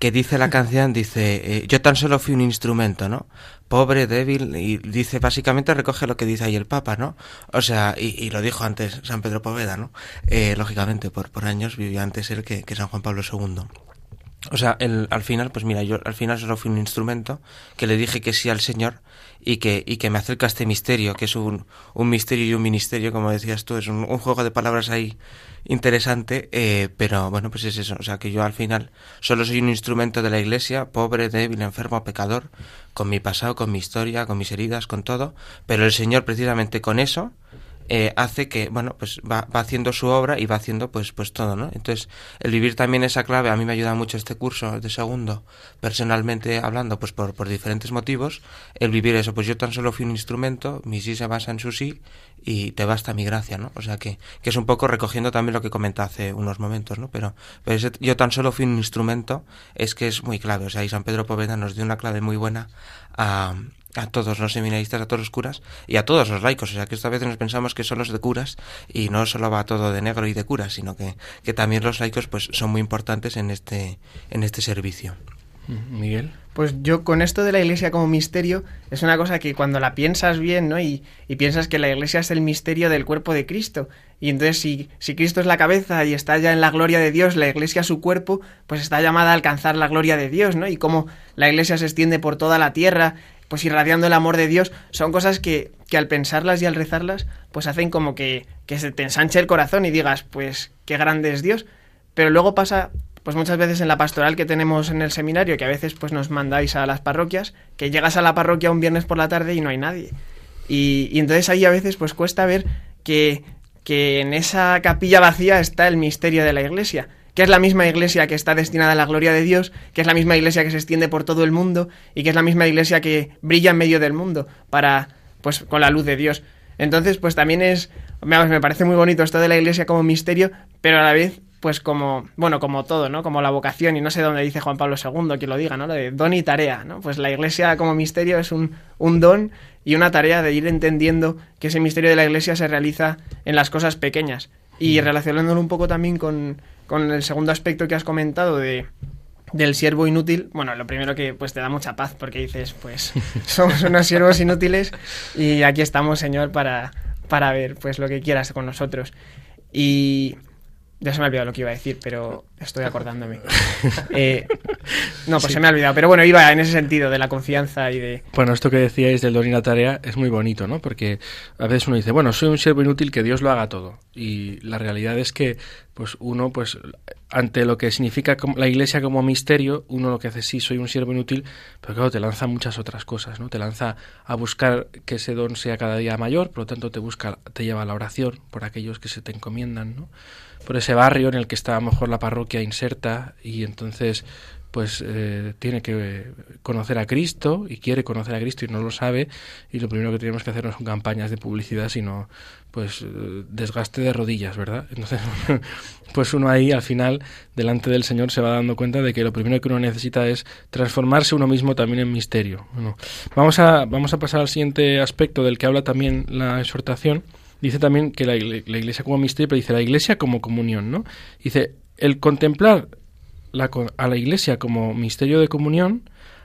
que dice la canción, dice, eh, yo tan solo fui un instrumento, ¿no? Pobre, débil, y dice, básicamente recoge lo que dice ahí el Papa, ¿no? O sea, y, lo dijo antes San Pedro Poveda, ¿no? Eh, lógicamente, por, por años vivió antes él que, que San Juan Pablo II. O sea, el, al final, pues mira, yo al final solo fui un instrumento que le dije que sí al Señor y que, y que me acerca a este misterio, que es un, un misterio y un ministerio, como decías tú, es un, un juego de palabras ahí interesante, eh, pero bueno, pues es eso, o sea, que yo al final solo soy un instrumento de la Iglesia, pobre, débil, enfermo, pecador, con mi pasado, con mi historia, con mis heridas, con todo, pero el Señor precisamente con eso eh, hace que, bueno, pues va, va, haciendo su obra y va haciendo pues, pues todo, ¿no? Entonces, el vivir también esa clave, a mí me ayuda mucho este curso de segundo, personalmente hablando, pues por, por diferentes motivos, el vivir eso, pues yo tan solo fui un instrumento, mi sí se basa en su sí, y te basta mi gracia, ¿no? O sea que, que es un poco recogiendo también lo que comenté hace unos momentos, ¿no? Pero, pero yo tan solo fui un instrumento, es que es muy clave, o sea, y San Pedro Poveda nos dio una clave muy buena a, a todos los seminaristas, a todos los curas y a todos los laicos. O sea, que esta vez nos pensamos que son los de curas y no solo va todo de negro y de curas, sino que, que también los laicos pues son muy importantes en este, en este servicio. Miguel. Pues yo con esto de la iglesia como misterio es una cosa que cuando la piensas bien, ¿no? Y, y piensas que la iglesia es el misterio del cuerpo de Cristo. Y entonces si, si Cristo es la cabeza y está ya en la gloria de Dios, la iglesia su cuerpo, pues está llamada a alcanzar la gloria de Dios, ¿no? Y cómo la iglesia se extiende por toda la tierra pues irradiando el amor de Dios, son cosas que, que al pensarlas y al rezarlas, pues hacen como que, que se te ensanche el corazón y digas, pues qué grande es Dios. Pero luego pasa, pues muchas veces en la pastoral que tenemos en el seminario, que a veces pues nos mandáis a las parroquias, que llegas a la parroquia un viernes por la tarde y no hay nadie. Y, y entonces ahí a veces pues cuesta ver que, que en esa capilla vacía está el misterio de la iglesia que es la misma iglesia que está destinada a la gloria de Dios, que es la misma iglesia que se extiende por todo el mundo y que es la misma iglesia que brilla en medio del mundo para pues con la luz de Dios. Entonces, pues también es me parece muy bonito esto de la iglesia como misterio, pero a la vez pues como, bueno, como todo, ¿no? Como la vocación, y no sé dónde dice Juan Pablo II, que lo diga, ¿no? Lo de don y tarea, ¿no? Pues la iglesia como misterio es un, un don y una tarea de ir entendiendo que ese misterio de la iglesia se realiza en las cosas pequeñas. Y relacionándolo un poco también con, con el segundo aspecto que has comentado de, del siervo inútil, bueno, lo primero que pues te da mucha paz porque dices, pues somos unos siervos inútiles y aquí estamos, Señor, para, para ver pues lo que quieras con nosotros. Y ya se me ha olvidado lo que iba a decir, pero estoy acordándome. Eh, no, pues se me ha olvidado. Pero bueno, iba en ese sentido, de la confianza y de... Bueno, esto que decíais del don y la tarea es muy bonito, ¿no? Porque a veces uno dice, bueno, soy un siervo inútil, que Dios lo haga todo. Y la realidad es que, pues uno, pues ante lo que significa la iglesia como misterio, uno lo que hace, sí, soy un siervo inútil, pero claro, te lanza muchas otras cosas, ¿no? Te lanza a buscar que ese don sea cada día mayor, por lo tanto te busca, te lleva a la oración por aquellos que se te encomiendan, ¿no? por ese barrio en el que está a lo mejor la parroquia inserta y entonces pues eh, tiene que conocer a Cristo y quiere conocer a Cristo y no lo sabe y lo primero que tenemos que hacer no son campañas de publicidad sino pues eh, desgaste de rodillas verdad entonces pues uno ahí al final delante del Señor se va dando cuenta de que lo primero que uno necesita es transformarse uno mismo también en misterio bueno, vamos a vamos a pasar al siguiente aspecto del que habla también la exhortación. Dice también que la, iglesia como misterio, pero dice la iglesia como comunión, ¿no? Dice, el contemplar la, a la iglesia como misterio de comunión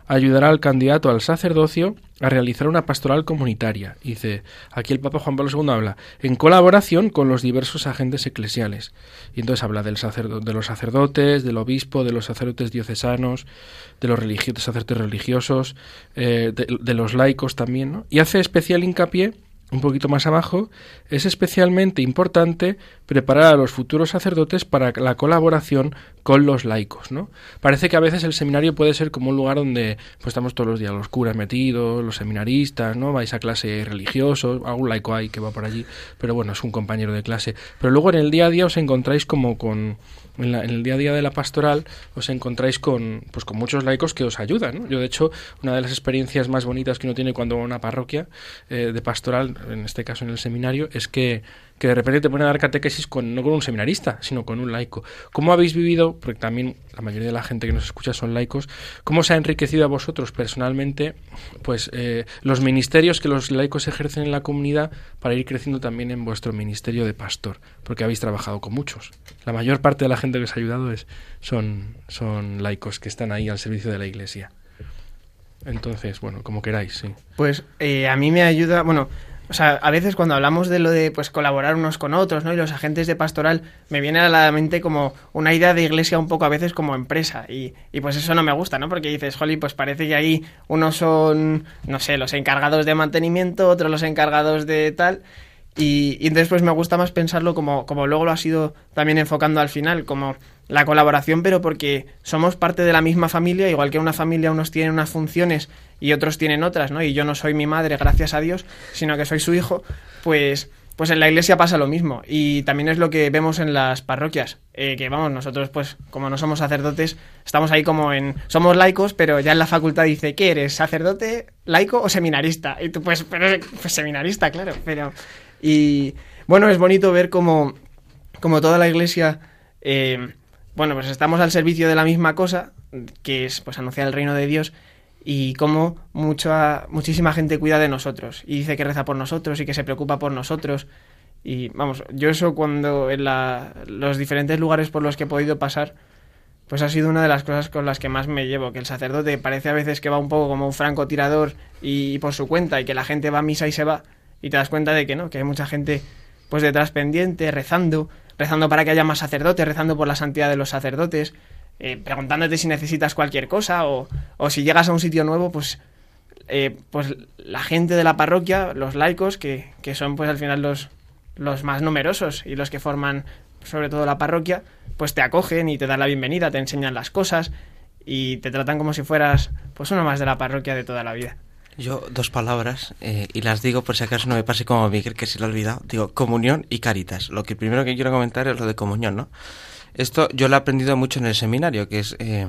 ayudará al candidato al sacerdocio a realizar una pastoral comunitaria. Dice, aquí el Papa Juan Pablo II habla, en colaboración con los diversos agentes eclesiales. Y entonces habla del de los sacerdotes, del obispo, de los sacerdotes diocesanos, de los sacerdotes religiosos, eh, de, los laicos también. Y hace especial hincapié un poquito más abajo, es especialmente importante preparar a los futuros sacerdotes para la colaboración con los laicos, ¿no? Parece que a veces el seminario puede ser como un lugar donde pues estamos todos los días los curas metidos, los seminaristas, ¿no? Vais a clase religiosos, algún laico hay que va por allí, pero bueno, es un compañero de clase. Pero luego en el día a día os encontráis como con en, el día a día de la pastoral os encontráis con, pues, con muchos laicos que os ayudan. Yo, de hecho, una de las experiencias más bonitas que uno tiene cuando va a una parroquia eh, de pastoral, en este caso en el seminario, es que que de repente te pone a dar catequesis con, no con un seminarista, sino con un laico. ¿Cómo habéis vivido, porque también la mayoría de la gente que nos escucha son laicos, cómo se ha enriquecido a vosotros personalmente pues eh, los ministerios que los laicos ejercen en la comunidad para ir creciendo también en vuestro ministerio de pastor? Porque habéis trabajado con muchos. La mayor parte de la gente que os ha ayudado es, son, son laicos que están ahí al servicio de la iglesia. Entonces, bueno, como queráis, sí. Pues eh, a mí me ayuda, bueno, o sea, a veces cuando hablamos de lo de pues colaborar unos con otros, ¿no? Y los agentes de pastoral, me viene a la mente como una idea de iglesia un poco a veces como empresa. Y, y pues eso no me gusta, ¿no? Porque dices, joli, pues parece que ahí unos son, no sé, los encargados de mantenimiento, otros los encargados de tal. Y, y, entonces pues me gusta más pensarlo como, como luego lo ha sido también enfocando al final, como la colaboración, pero porque somos parte de la misma familia, igual que una familia unos tienen unas funciones y otros tienen otras, ¿no? Y yo no soy mi madre, gracias a Dios, sino que soy su hijo, pues pues en la iglesia pasa lo mismo y también es lo que vemos en las parroquias eh, que vamos nosotros pues como no somos sacerdotes estamos ahí como en somos laicos pero ya en la facultad dice ¿qué eres sacerdote laico o seminarista? y tú pues pero pues seminarista claro pero y bueno, es bonito ver como, toda la iglesia, eh, bueno, pues estamos al servicio de la misma cosa, que es pues anunciar el reino de Dios, y como mucha, muchísima gente cuida de nosotros, y dice que reza por nosotros y que se preocupa por nosotros. Y vamos, yo eso cuando en la, los diferentes lugares por los que he podido pasar, pues ha sido una de las cosas con las que más me llevo, que el sacerdote parece a veces que va un poco como un francotirador y, y por su cuenta, y que la gente va a misa y se va, y te das cuenta de que no, que hay mucha gente pues detrás pendiente, rezando, rezando para que haya más sacerdotes, rezando por la santidad de los sacerdotes, eh, preguntándote si necesitas cualquier cosa o, o, si llegas a un sitio nuevo, pues, eh, pues la gente de la parroquia, los laicos, que, que son pues al final los, los más numerosos y los que forman sobre todo la parroquia, pues te acogen y te dan la bienvenida, te enseñan las cosas y te tratan como si fueras pues uno más de la parroquia de toda la vida. Yo dos palabras eh, y las digo por si acaso no me pase como Miguel que se lo ha olvidado. Digo comunión y caritas. Lo que primero que quiero comentar es lo de comunión, ¿no? Esto yo lo he aprendido mucho en el seminario, que es eh,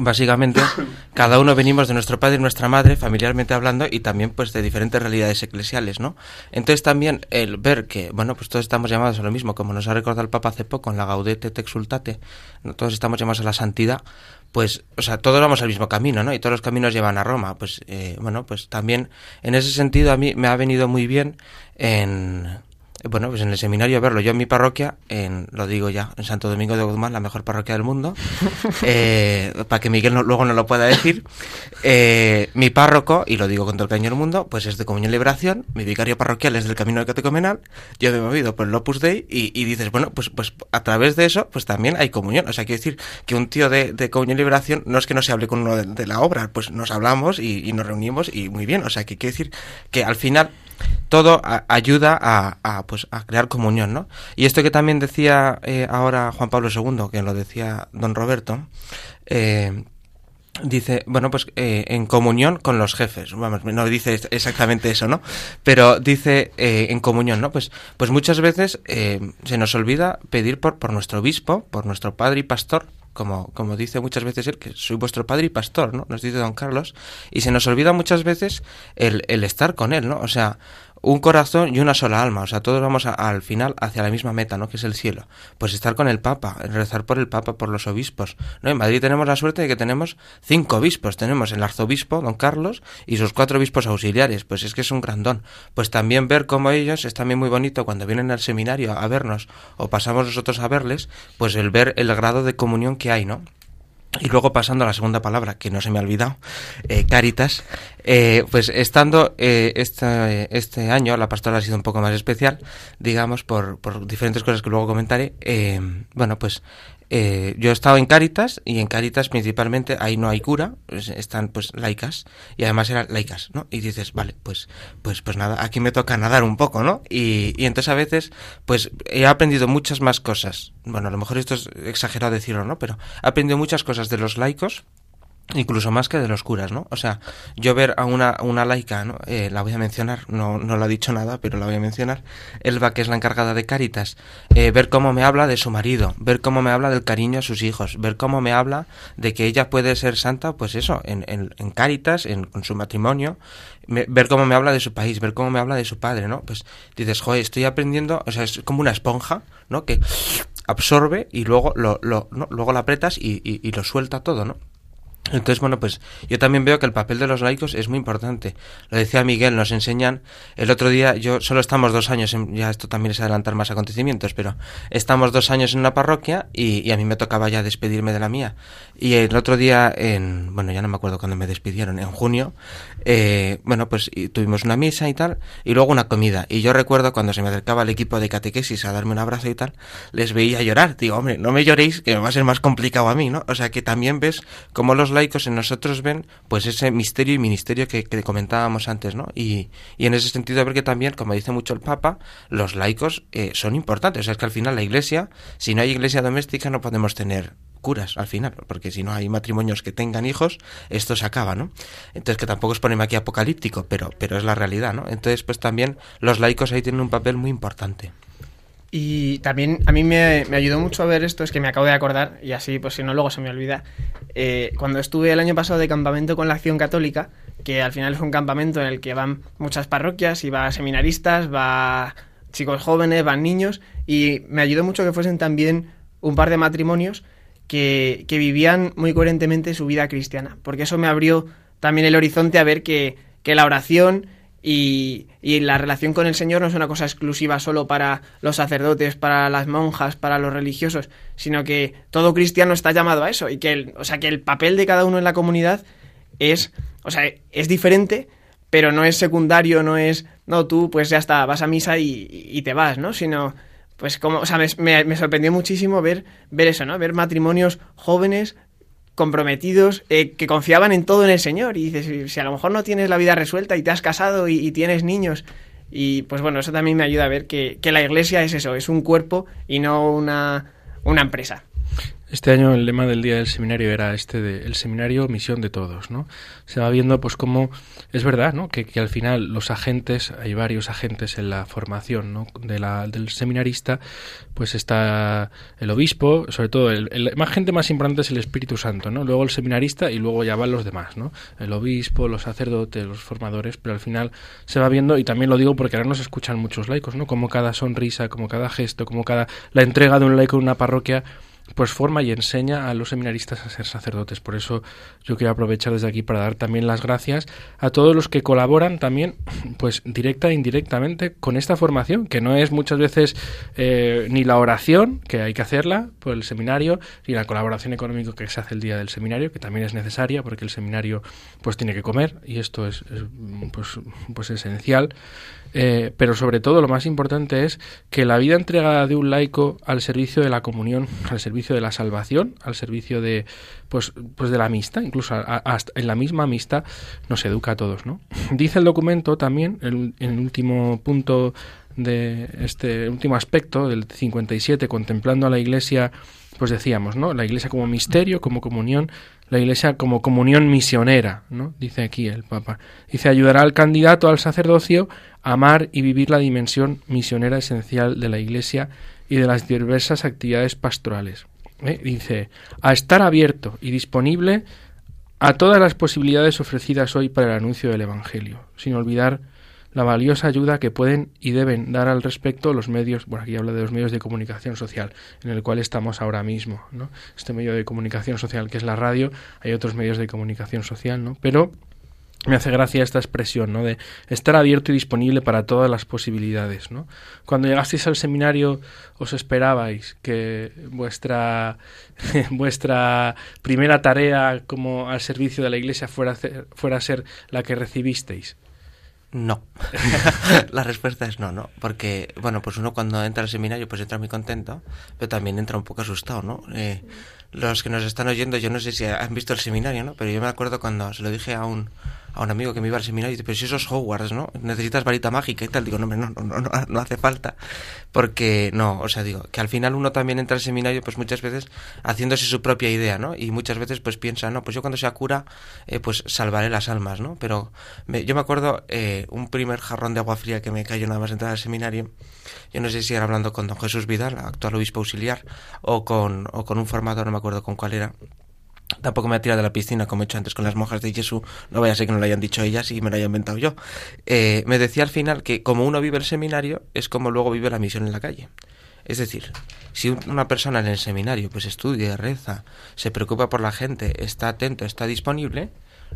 Básicamente, cada uno venimos de nuestro padre y nuestra madre, familiarmente hablando, y también pues de diferentes realidades eclesiales, ¿no? Entonces también el ver que, bueno, pues todos estamos llamados a lo mismo, como nos ha recordado el Papa hace poco en la Gaudete te exultate, ¿no? todos estamos llamados a la santidad, pues, o sea, todos vamos al mismo camino, ¿no? Y todos los caminos llevan a Roma, pues, eh, bueno, pues también en ese sentido a mí me ha venido muy bien en bueno, pues en el seminario verlo. Yo en mi parroquia, en, lo digo ya, en Santo Domingo de Guzmán, la mejor parroquia del mundo, eh, para que Miguel luego no lo pueda decir, eh, mi párroco, y lo digo con todo el cariño del mundo, pues es de Comunión y Liberación, mi vicario parroquial es del Camino del Catecomenal, yo me he movido por el Opus Dei, y, dices, bueno, pues, pues a través de eso, pues también hay comunión. O sea, quiero decir que un tío de, de Comunión y Liberación no es que no se hable con uno de, la obra, pues nos hablamos y, y nos reunimos y muy bien. O sea, que quiero decir que al final todo ayuda a, pues, a crear comunión, ¿no? Y esto que también decía eh, ahora Juan Pablo II, que lo decía don Roberto, eh, dice, bueno, pues eh, en comunión con los jefes, vamos, no dice exactamente eso, ¿no? Pero dice en comunión, ¿no? Pues, pues muchas veces se nos olvida pedir por, por nuestro obispo, por nuestro padre y pastor, como, como dice muchas veces él, que soy vuestro padre y pastor, ¿no? Nos dice don Carlos, y se nos olvida muchas veces el, el estar con él, ¿no? O sea, un corazón y una sola alma, o sea, todos vamos al final hacia la misma meta, ¿no? Que es el cielo. Pues estar con el Papa, rezar por el Papa, por los obispos. ¿no? En Madrid tenemos la suerte de que tenemos cinco obispos. Tenemos el arzobispo, don Carlos, y sus cuatro obispos auxiliares. Pues es que es un grandón. Pues también ver cómo ellos, es también muy bonito cuando vienen al seminario a vernos o pasamos nosotros a verles, pues el ver el grado de comunión que hay, ¿no? Y luego pasando a la segunda palabra, que no se me ha olvidado, eh, Caritas, eh, pues estando eh, este, este año, la pastora ha sido un poco más especial, digamos, por, por diferentes cosas que luego comentaré, eh, bueno, pues eh, yo he estado en Cáritas y en Cáritas principalmente ahí no hay cura, pues, están pues laicas y además eran laicas, ¿no? Y dices, vale, pues pues pues nada, aquí me toca nadar un poco, ¿no? Y, y entonces a veces pues he aprendido muchas más cosas. Bueno, a lo mejor esto es exagerado decirlo, ¿no? Pero he aprendido muchas cosas de los laicos incluso más que de los curas, ¿no? O sea, yo ver a una, una laica, ¿no? Eh, la voy a mencionar, no, no lo ha dicho nada, pero la voy a mencionar, Elba, que es la encargada de Cáritas, eh, ver cómo me habla de su marido, ver cómo me habla del cariño a sus hijos, ver cómo me habla de que ella puede ser santa, pues eso, en, en, en Cáritas, en, su matrimonio, ver cómo me habla de su país, ver cómo me habla de su padre, ¿no? Pues dices, joder, estoy aprendiendo, o sea, es como una esponja, ¿no? Que absorbe y luego lo, lo, ¿no? luego la apretas y, y lo suelta todo, ¿no? Entonces, bueno, pues yo también veo que el papel de los laicos es muy importante. Lo decía Miguel, nos enseñan, el otro día, yo solo estamos dos años, en, ya esto también es adelantar más acontecimientos, pero estamos dos años en una parroquia y, y, a mí me tocaba ya despedirme de la mía. Y el otro día, en, bueno, ya no me acuerdo cuándo me despidieron, en junio, eh, bueno, pues tuvimos una misa y tal, y luego una comida. Y yo recuerdo cuando se me acercaba el equipo de catequesis a darme un abrazo y tal, les veía llorar. Digo, hombre, no me lloréis, que me va a ser más complicado a mí, ¿no? O sea que también ves cómo los laicos en nosotros ven pues ese misterio y ministerio que, comentábamos antes, ¿no? Y, y, en ese sentido ver que también, como dice mucho el Papa, los laicos eh, son importantes. O sea, es que al final la iglesia, si no hay iglesia doméstica no podemos tener curas al final, porque si no hay matrimonios que tengan hijos, esto se acaba, ¿no? Entonces que tampoco es ponerme aquí apocalíptico, pero, pero es la realidad, ¿no? Entonces pues también los laicos ahí tienen un papel muy importante. Y también a mí me, ayudó mucho a ver esto, es que me acabo de acordar, y así, pues si no, luego se me olvida. Eh, cuando estuve el año pasado de campamento con la Acción Católica, que al final es un campamento en el que van muchas parroquias y va seminaristas, va chicos jóvenes, van niños, y me ayudó mucho que fuesen también un par de matrimonios que, que vivían muy coherentemente su vida cristiana, porque eso me abrió también el horizonte a ver que, que la oración y, y, la relación con el Señor no es una cosa exclusiva solo para los sacerdotes, para las monjas, para los religiosos, sino que todo cristiano está llamado a eso y que el, o sea, que el papel de cada uno en la comunidad es, o sea, es diferente, pero no es secundario, no es, no, tú pues ya está, vas a misa y, te vas, ¿no? Sino, pues como, o sea, me, me, me sorprendió muchísimo ver, ver eso, ¿no? Ver matrimonios jóvenes comprometidos, eh, que confiaban en todo en el Señor. Y dices, si, a lo mejor no tienes la vida resuelta y te has casado y, y tienes niños Y pues bueno, eso también me ayuda a ver que, que la iglesia es eso, es un cuerpo y no una, una empresa. Este año el lema del día del seminario era este de el seminario misión de todos, ¿no? Se va viendo pues cómo es verdad, ¿no? Que, que al final los agentes, hay varios agentes en la formación, ¿no? De la, del seminarista, pues está el obispo, sobre todo el, más gente más importante es el Espíritu Santo, ¿no? Luego el seminarista y luego ya van los demás, ¿no? El obispo, los sacerdotes, los formadores, pero al final se va viendo y también lo digo porque ahora nos escuchan muchos laicos, ¿no? Como cada sonrisa, como cada gesto, como cada la entrega de un laico en una parroquia pues forma y enseña a los seminaristas a ser sacerdotes. Por eso yo quiero aprovechar desde aquí para dar también las gracias a todos los que colaboran también, pues directa e indirectamente con esta formación, que no es muchas veces eh, ni la oración, que hay que hacerla por el seminario, ni la colaboración económica que se hace el día del seminario, que también es necesaria porque el seminario pues tiene que comer y esto es, es pues, pues esencial. Eh, pero sobre todo lo más importante es que la vida entregada de un laico al servicio de la comunión, al servicio de la salvación, al servicio de pues, pues de la amistad, incluso a, en la misma amistad nos educa a todos, ¿no? Dice el documento también, en el último punto de este último aspecto, del 57, contemplando a la Iglesia, pues decíamos, ¿no? La Iglesia como misterio, como comunión, la Iglesia como comunión misionera, ¿no? Dice aquí el Papa. Dice, ayudará al candidato al sacerdocio a amar y vivir la dimensión misionera esencial de la Iglesia y de las diversas actividades pastorales. ¿Eh? Dice, a estar abierto y disponible a todas las posibilidades ofrecidas hoy para el anuncio del Evangelio, sin olvidar la valiosa ayuda que pueden y deben dar al respecto los medios, bueno, aquí habla de los medios de comunicación social, en el cual estamos ahora mismo, ¿no? Este medio de comunicación social que es la radio, hay otros medios de comunicación social, ¿no? Pero me hace gracia esta expresión, ¿no? De estar abierto y disponible para todas las posibilidades, ¿no? Cuando llegasteis al seminario, ¿os esperabais que vuestra, vuestra primera tarea como al servicio de la Iglesia fuera, fuera a ser la que recibisteis? No. la respuesta es no, ¿no? Porque, bueno, pues uno cuando entra al seminario pues entra muy contento, pero también entra un poco asustado, ¿no? Eh, los que nos están oyendo, yo no sé si han visto el seminario, ¿no? Pero yo me acuerdo cuando se lo dije a un, a un amigo que me iba al seminario y dice, pero si eso es Hogwarts, ¿no? Necesitas varita mágica y tal. Digo, no, no, no, no, no, no hace falta. Porque, no, o sea, digo, que al final uno también entra al seminario, pues muchas veces haciéndose su propia idea, ¿no? Y muchas veces pues piensa, no, pues yo cuando sea cura, eh, pues salvaré las almas, ¿no? Pero me, yo me acuerdo eh, un primer jarrón de agua fría que me cayó nada más entrar al seminario. Yo no sé si era hablando con don Jesús Vidal, actual obispo auxiliar, o con, o con un formador, no me acuerdo con cuál era Tampoco me ha tirado de la piscina como he hecho antes con las monjas de Jesús, no vaya a ser que no lo hayan dicho ellas y me lo haya inventado yo. Eh, me decía al final que como uno vive el seminario es como luego vive la misión en la calle. Es decir, si una persona en el seminario pues estudia, reza, se preocupa por la gente, está atento, está disponible,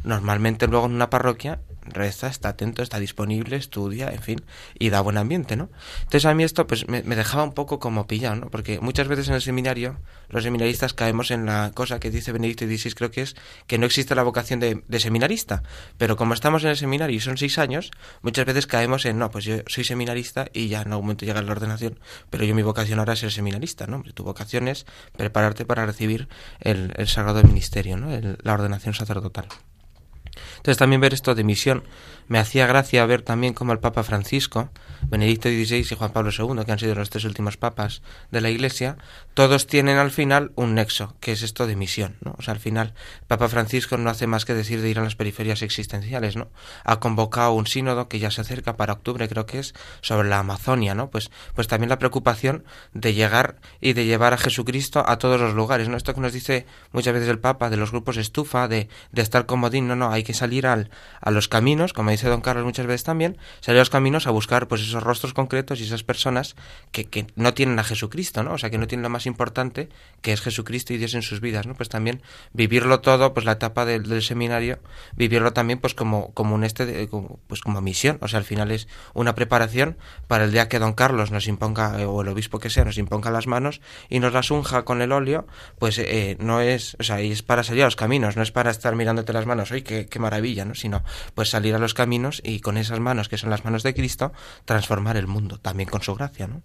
normalmente luego en una parroquia reza, está atento, está disponible, estudia, en fin, y da buen ambiente, ¿no? Entonces a mí esto pues me, dejaba un poco como pillado, ¿no? Porque muchas veces en el seminario los seminaristas caemos en la cosa que dice Benedicto XVI, creo que es que no existe la vocación de, de, seminarista, pero como estamos en el seminario y son seis años, muchas veces caemos en, no, pues yo soy seminarista y ya en algún momento llega la ordenación, pero yo mi vocación ahora es ser seminarista, ¿no? Tu vocación es prepararte para recibir el, el sagrado ministerio, ¿no? El, la ordenación sacerdotal. Entonces también ver esto de misión. Me hacía gracia ver también como el Papa Francisco, Benedicto XVI y Juan Pablo II, que han sido los tres últimos papas de la Iglesia, todos tienen al final un nexo, que es esto de misión, ¿no? O sea, al final Papa Francisco no hace más que decir de ir a las periferias existenciales, ¿no? Ha convocado un sínodo que ya se acerca para octubre, creo que es, sobre la Amazonia, ¿no? Pues, pues también la preocupación de llegar y de llevar a Jesucristo a todos los lugares, ¿no? Esto que nos dice muchas veces el Papa de los grupos estufa, de, de estar comodín, no, no, hay que salir al, a los caminos, como dice don Carlos muchas veces también, salir a los caminos a buscar pues esos rostros concretos y esas personas que, que no tienen a Jesucristo, ¿no? O sea, que no tienen lo más importante, que es Jesucristo y Dios en sus vidas, ¿no? Pues también vivirlo todo, pues la etapa del, seminario, vivirlo también pues como, como un este, de, como, pues como misión, o sea, al final es una preparación para el día que don Carlos nos imponga, o el obispo que sea, nos imponga las manos y nos las unja con el óleo, pues eh, no es, o sea, es para salir a los caminos, no es para estar mirándote las manos, ¡ay, qué, qué maravilla! ¿no? Sino, pues salir a los caminos y con esas manos, que son las manos de Cristo, transformar el mundo, también con su gracia, ¿no?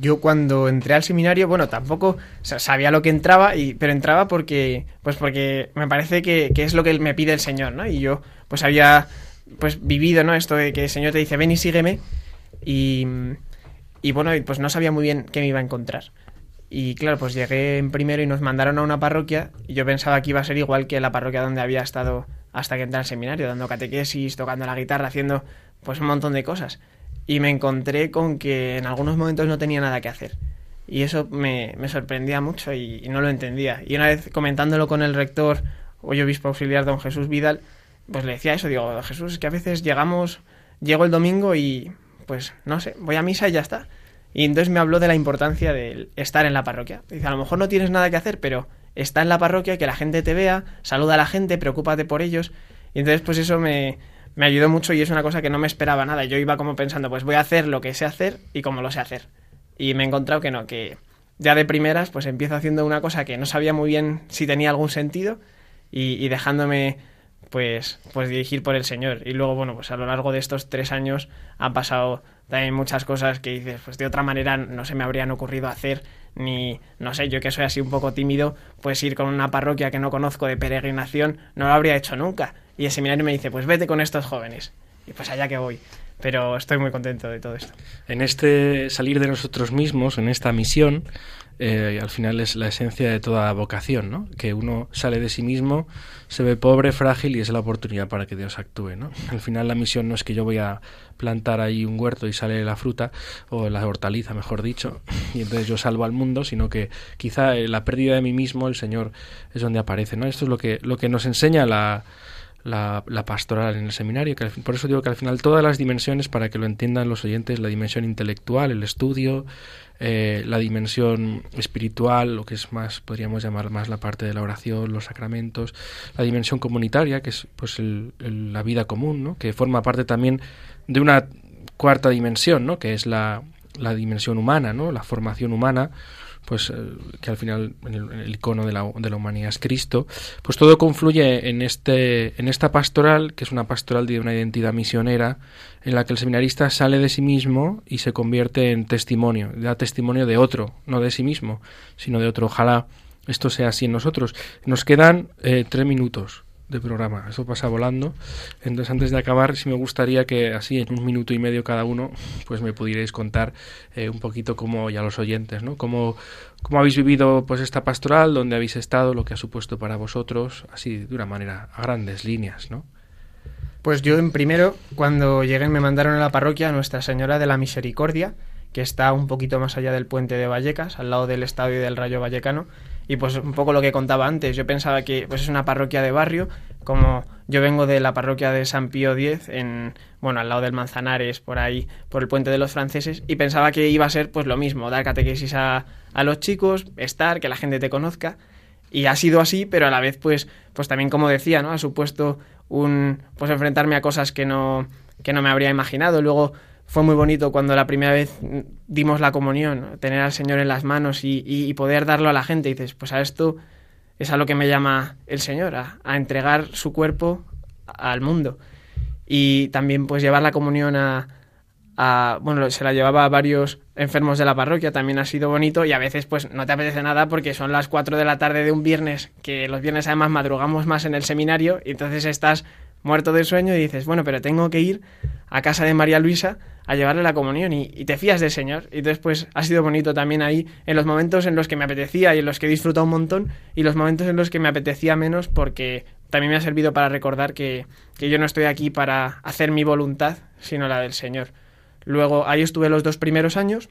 Yo cuando entré al seminario, bueno, tampoco sabía lo que entraba, y, pero entraba porque, pues porque me parece que, que, es lo que me pide el Señor, ¿no? Y yo, pues había pues vivido, ¿no? Esto de que el Señor te dice, ven y sígueme. Y, y bueno, pues no sabía muy bien qué me iba a encontrar. Y claro, pues llegué en primero y nos mandaron a una parroquia y yo pensaba que iba a ser igual que la parroquia donde había estado hasta que entré al seminario, dando catequesis, tocando la guitarra, haciendo pues un montón de cosas. Y me encontré con que en algunos momentos no tenía nada que hacer. Y eso me, me sorprendía mucho y, y, no lo entendía. Y una vez comentándolo con el rector, hoy obispo auxiliar don Jesús Vidal, pues le decía eso, digo, Jesús, es que a veces llegamos, llego el domingo y pues no sé, voy a misa y ya está. Y entonces me habló de la importancia de estar en la parroquia. Dice, a lo mejor no tienes nada que hacer, pero está en la parroquia, que la gente te vea, saluda a la gente, preocúpate por ellos. Y entonces pues eso me, me ayudó mucho y es una cosa que no me esperaba nada. Yo iba como pensando, pues voy a hacer lo que sé hacer y como lo sé hacer. Y me he encontrado que no, que ya de primeras pues empiezo haciendo una cosa que no sabía muy bien si tenía algún sentido y, dejándome pues, pues dirigir por el Señor. Y luego, bueno, pues a lo largo de estos tres años han pasado también muchas cosas que dices, pues de otra manera no se me habrían ocurrido hacer, ni, no sé, yo que soy así un poco tímido, pues ir con una parroquia que no conozco de peregrinación, no lo habría hecho nunca. Y el seminario me dice, pues vete con estos jóvenes. Y pues allá que voy. Pero estoy muy contento de todo esto. En este salir de nosotros mismos, en esta misión, eh, al final es la esencia de toda vocación, ¿no? Que uno sale de sí mismo, se ve pobre, frágil y es la oportunidad para que Dios actúe, ¿no? Al final la misión no es que yo voy a plantar ahí un huerto y sale la fruta o la hortaliza, mejor dicho, y entonces yo salvo al mundo, sino que quizá la pérdida de mí mismo el Señor es donde aparece, ¿no? Esto es lo que lo que nos enseña la la, la, pastoral en el seminario. Por eso digo que al final todas las dimensiones, para que lo entiendan los oyentes, la dimensión intelectual, el estudio, eh, la dimensión espiritual, lo que es más, podríamos llamar más la parte de la oración, los sacramentos, la dimensión comunitaria, que es pues el, la vida común, ¿no? que forma parte también de una cuarta dimensión, ¿no? que es la, la dimensión humana, ¿no? la formación humana pues que al final el, el icono de la, de la, humanidad es Cristo, pues todo confluye en este en esta pastoral, que es una pastoral de una identidad misionera, en la que el seminarista sale de sí mismo y se convierte en testimonio, da testimonio de otro, no de sí mismo, sino de otro. Ojalá esto sea así en nosotros. Nos quedan eh, tres minutos de programa. Eso pasa volando. Entonces, antes de acabar, sí me gustaría que así en un minuto y medio cada uno, pues me pudierais contar eh, un poquito como ya los oyentes, ¿no? Cómo, cómo habéis vivido pues esta pastoral, dónde habéis estado, lo que ha supuesto para vosotros, así de una manera a grandes líneas, ¿no? Pues yo en primero, cuando llegué me mandaron a la parroquia Nuestra Señora de la Misericordia, que está un poquito más allá del puente de Vallecas, al lado del estadio del Rayo Vallecano, y pues un poco lo que contaba antes, yo pensaba que pues es una parroquia de barrio, como yo vengo de la parroquia de San Pío X, en, bueno, al lado del Manzanares, por ahí, por el puente de los franceses, y pensaba que iba a ser pues lo mismo, dar catequesis a, a los chicos, estar, que la gente te conozca, y ha sido así, pero a la vez pues, pues también como decía, ¿no? Ha supuesto un, pues enfrentarme a cosas que no, que no me habría imaginado, luego fue muy bonito cuando la primera vez dimos la comunión, tener al Señor en las manos y, poder darlo a la gente. Y dices, pues a esto es a lo que me llama el Señor, a, a, entregar su cuerpo al mundo. Y también pues llevar la comunión a, a, bueno, se la llevaba a varios enfermos de la parroquia, también ha sido bonito y a veces pues no te apetece nada porque son las 4 de la tarde de un viernes, que los viernes además madrugamos más en el seminario y entonces estás muerto de sueño y dices, bueno, pero tengo que ir a casa de María Luisa a llevarle la comunión y, te fías del Señor. Y después ha sido bonito también ahí en los momentos en los que me apetecía y en los que he disfrutado un montón y los momentos en los que me apetecía menos porque también me ha servido para recordar que, que yo no estoy aquí para hacer mi voluntad, sino la del Señor. Luego ahí estuve los dos primeros años,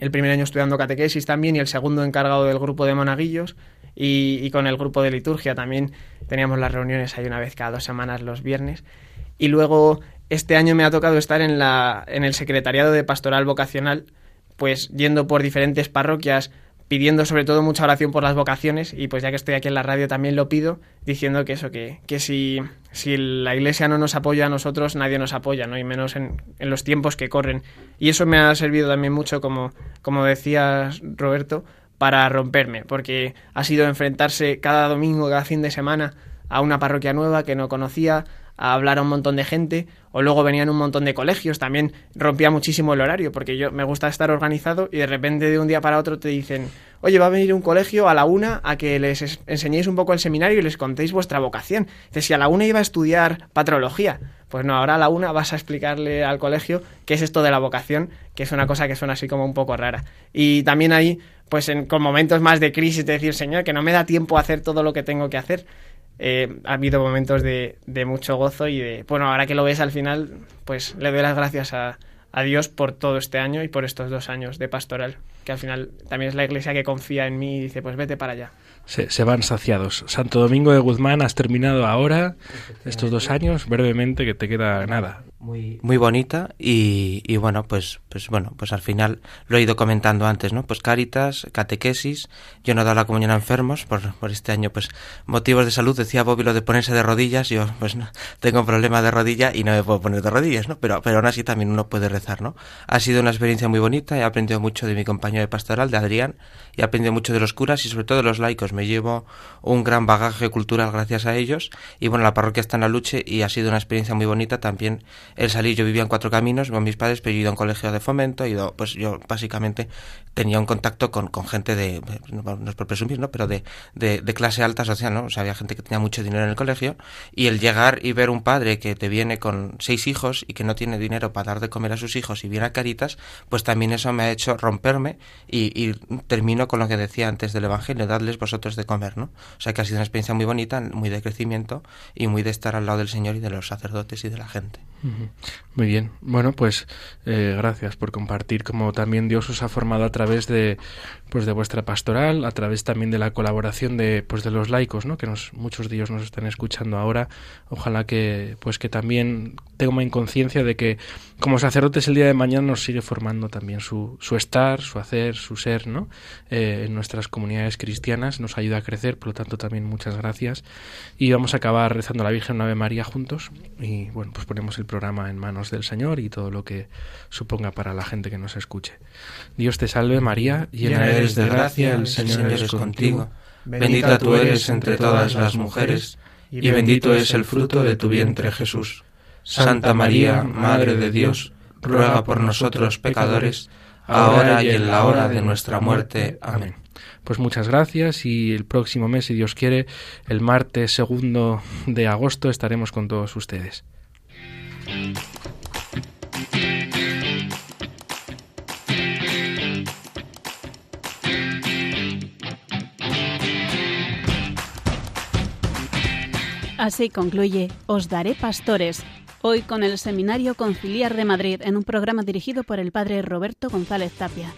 el primer año estudiando catequesis también y el segundo encargado del grupo de monaguillos y, con el grupo de liturgia también teníamos las reuniones ahí una vez cada dos semanas los viernes. Y luego este año me ha tocado estar en, la, en el secretariado de pastoral vocacional, pues yendo por diferentes parroquias, pidiendo sobre todo mucha oración por las vocaciones y pues ya que estoy aquí en la radio también lo pido, diciendo que eso, que, que si, si la iglesia no nos apoya a nosotros, nadie nos apoya, ¿no? Y menos en, en los tiempos que corren. Y eso me ha servido también mucho, como, como decías, Roberto, para romperme, porque ha sido enfrentarse cada domingo, cada fin de semana a una parroquia nueva que no conocía, a hablar a un montón de gente, o luego venían un montón de colegios, también rompía muchísimo el horario, porque yo me gusta estar organizado y de repente de un día para otro te dicen, oye, va a venir un colegio a la una a que les enseñéis un poco el seminario y les contéis vuestra vocación. Dice, si a la una iba a estudiar patrología, pues no, ahora a la una vas a explicarle al colegio qué es esto de la vocación, que es una cosa que suena así como un poco rara. Y también ahí, pues en, con momentos más de crisis, de decir, Señor, que no me da tiempo a hacer todo lo que tengo que hacer. Eh, ha habido momentos de, de, mucho gozo y de, bueno, ahora que lo ves al final, pues le doy las gracias a, a Dios por todo este año y por estos dos años de pastoral, que al final también es la iglesia que confía en mí y dice, pues vete para allá. Se, se van saciados. Santo Domingo de Guzmán, has terminado ahora estos dos años, brevemente, que te queda nada. Muy, muy bonita y, y, bueno, pues, pues bueno, pues al final lo he ido comentando antes, ¿no? Pues Cáritas, catequesis, yo no he dado la comunión a enfermos por, por este año, pues motivos de salud, decía Bobby lo de ponerse de rodillas, yo pues no, tengo un problema de rodilla y no me puedo poner de rodillas, ¿no? Pero, pero aún así también uno puede rezar, ¿no? Ha sido una experiencia muy bonita, he aprendido mucho de mi compañero de pastoral, de Adrián, he aprendido mucho de los curas y sobre todo de los laicos, me llevo un gran bagaje cultural gracias a ellos y bueno, la parroquia está en la lucha y ha sido una experiencia muy bonita también el salir, yo vivía en Cuatro Caminos con mis padres, pero yo he ido a un colegio de fomento, he ido, pues yo básicamente tenía un contacto con, con gente de, no es por presumir, ¿no? Pero de, de, clase alta social, ¿no? O sea, había gente que tenía mucho dinero en el colegio y el llegar y ver un padre que te viene con seis hijos y que no tiene dinero para dar de comer a sus hijos y viene a Caritas, pues también eso me ha hecho romperme y, y termino con lo que decía antes del Evangelio, dadles vosotros de comer, ¿no? O sea, que ha sido una experiencia muy bonita, muy de crecimiento y muy de estar al lado del Señor y de los sacerdotes y de la gente. Muy bien. Bueno, pues eh, gracias por compartir cómo también Dios os ha formado a través de pues de vuestra pastoral, a través también de la colaboración de pues de los laicos, ¿no? Que nos, muchos de ellos nos están escuchando ahora. Ojalá que pues que también tengan conciencia de que como sacerdotes el día de mañana nos sigue formando también su, su estar, su hacer, su ser, ¿no? Eh, en nuestras comunidades cristianas nos ayuda a crecer, por lo tanto también muchas gracias. Y vamos a acabar rezando la Virgen Ave María juntos y bueno, pues ponemos el programa en manos del Señor y todo lo que suponga para la gente que nos escuche. Dios te salve María, llena eres de gracia, el Señor es contigo. Bendita tú eres entre todas las mujeres y bendito es el fruto de tu vientre Jesús. Santa María, Madre de Dios, ruega por nosotros pecadores, ahora y en la hora de nuestra muerte. Amén. Pues muchas gracias y el próximo mes, si Dios quiere, el martes segundo de agosto estaremos con todos ustedes. Así concluye Os Daré Pastores, hoy con el Seminario Conciliar de Madrid en un programa dirigido por el padre Roberto González Tapia.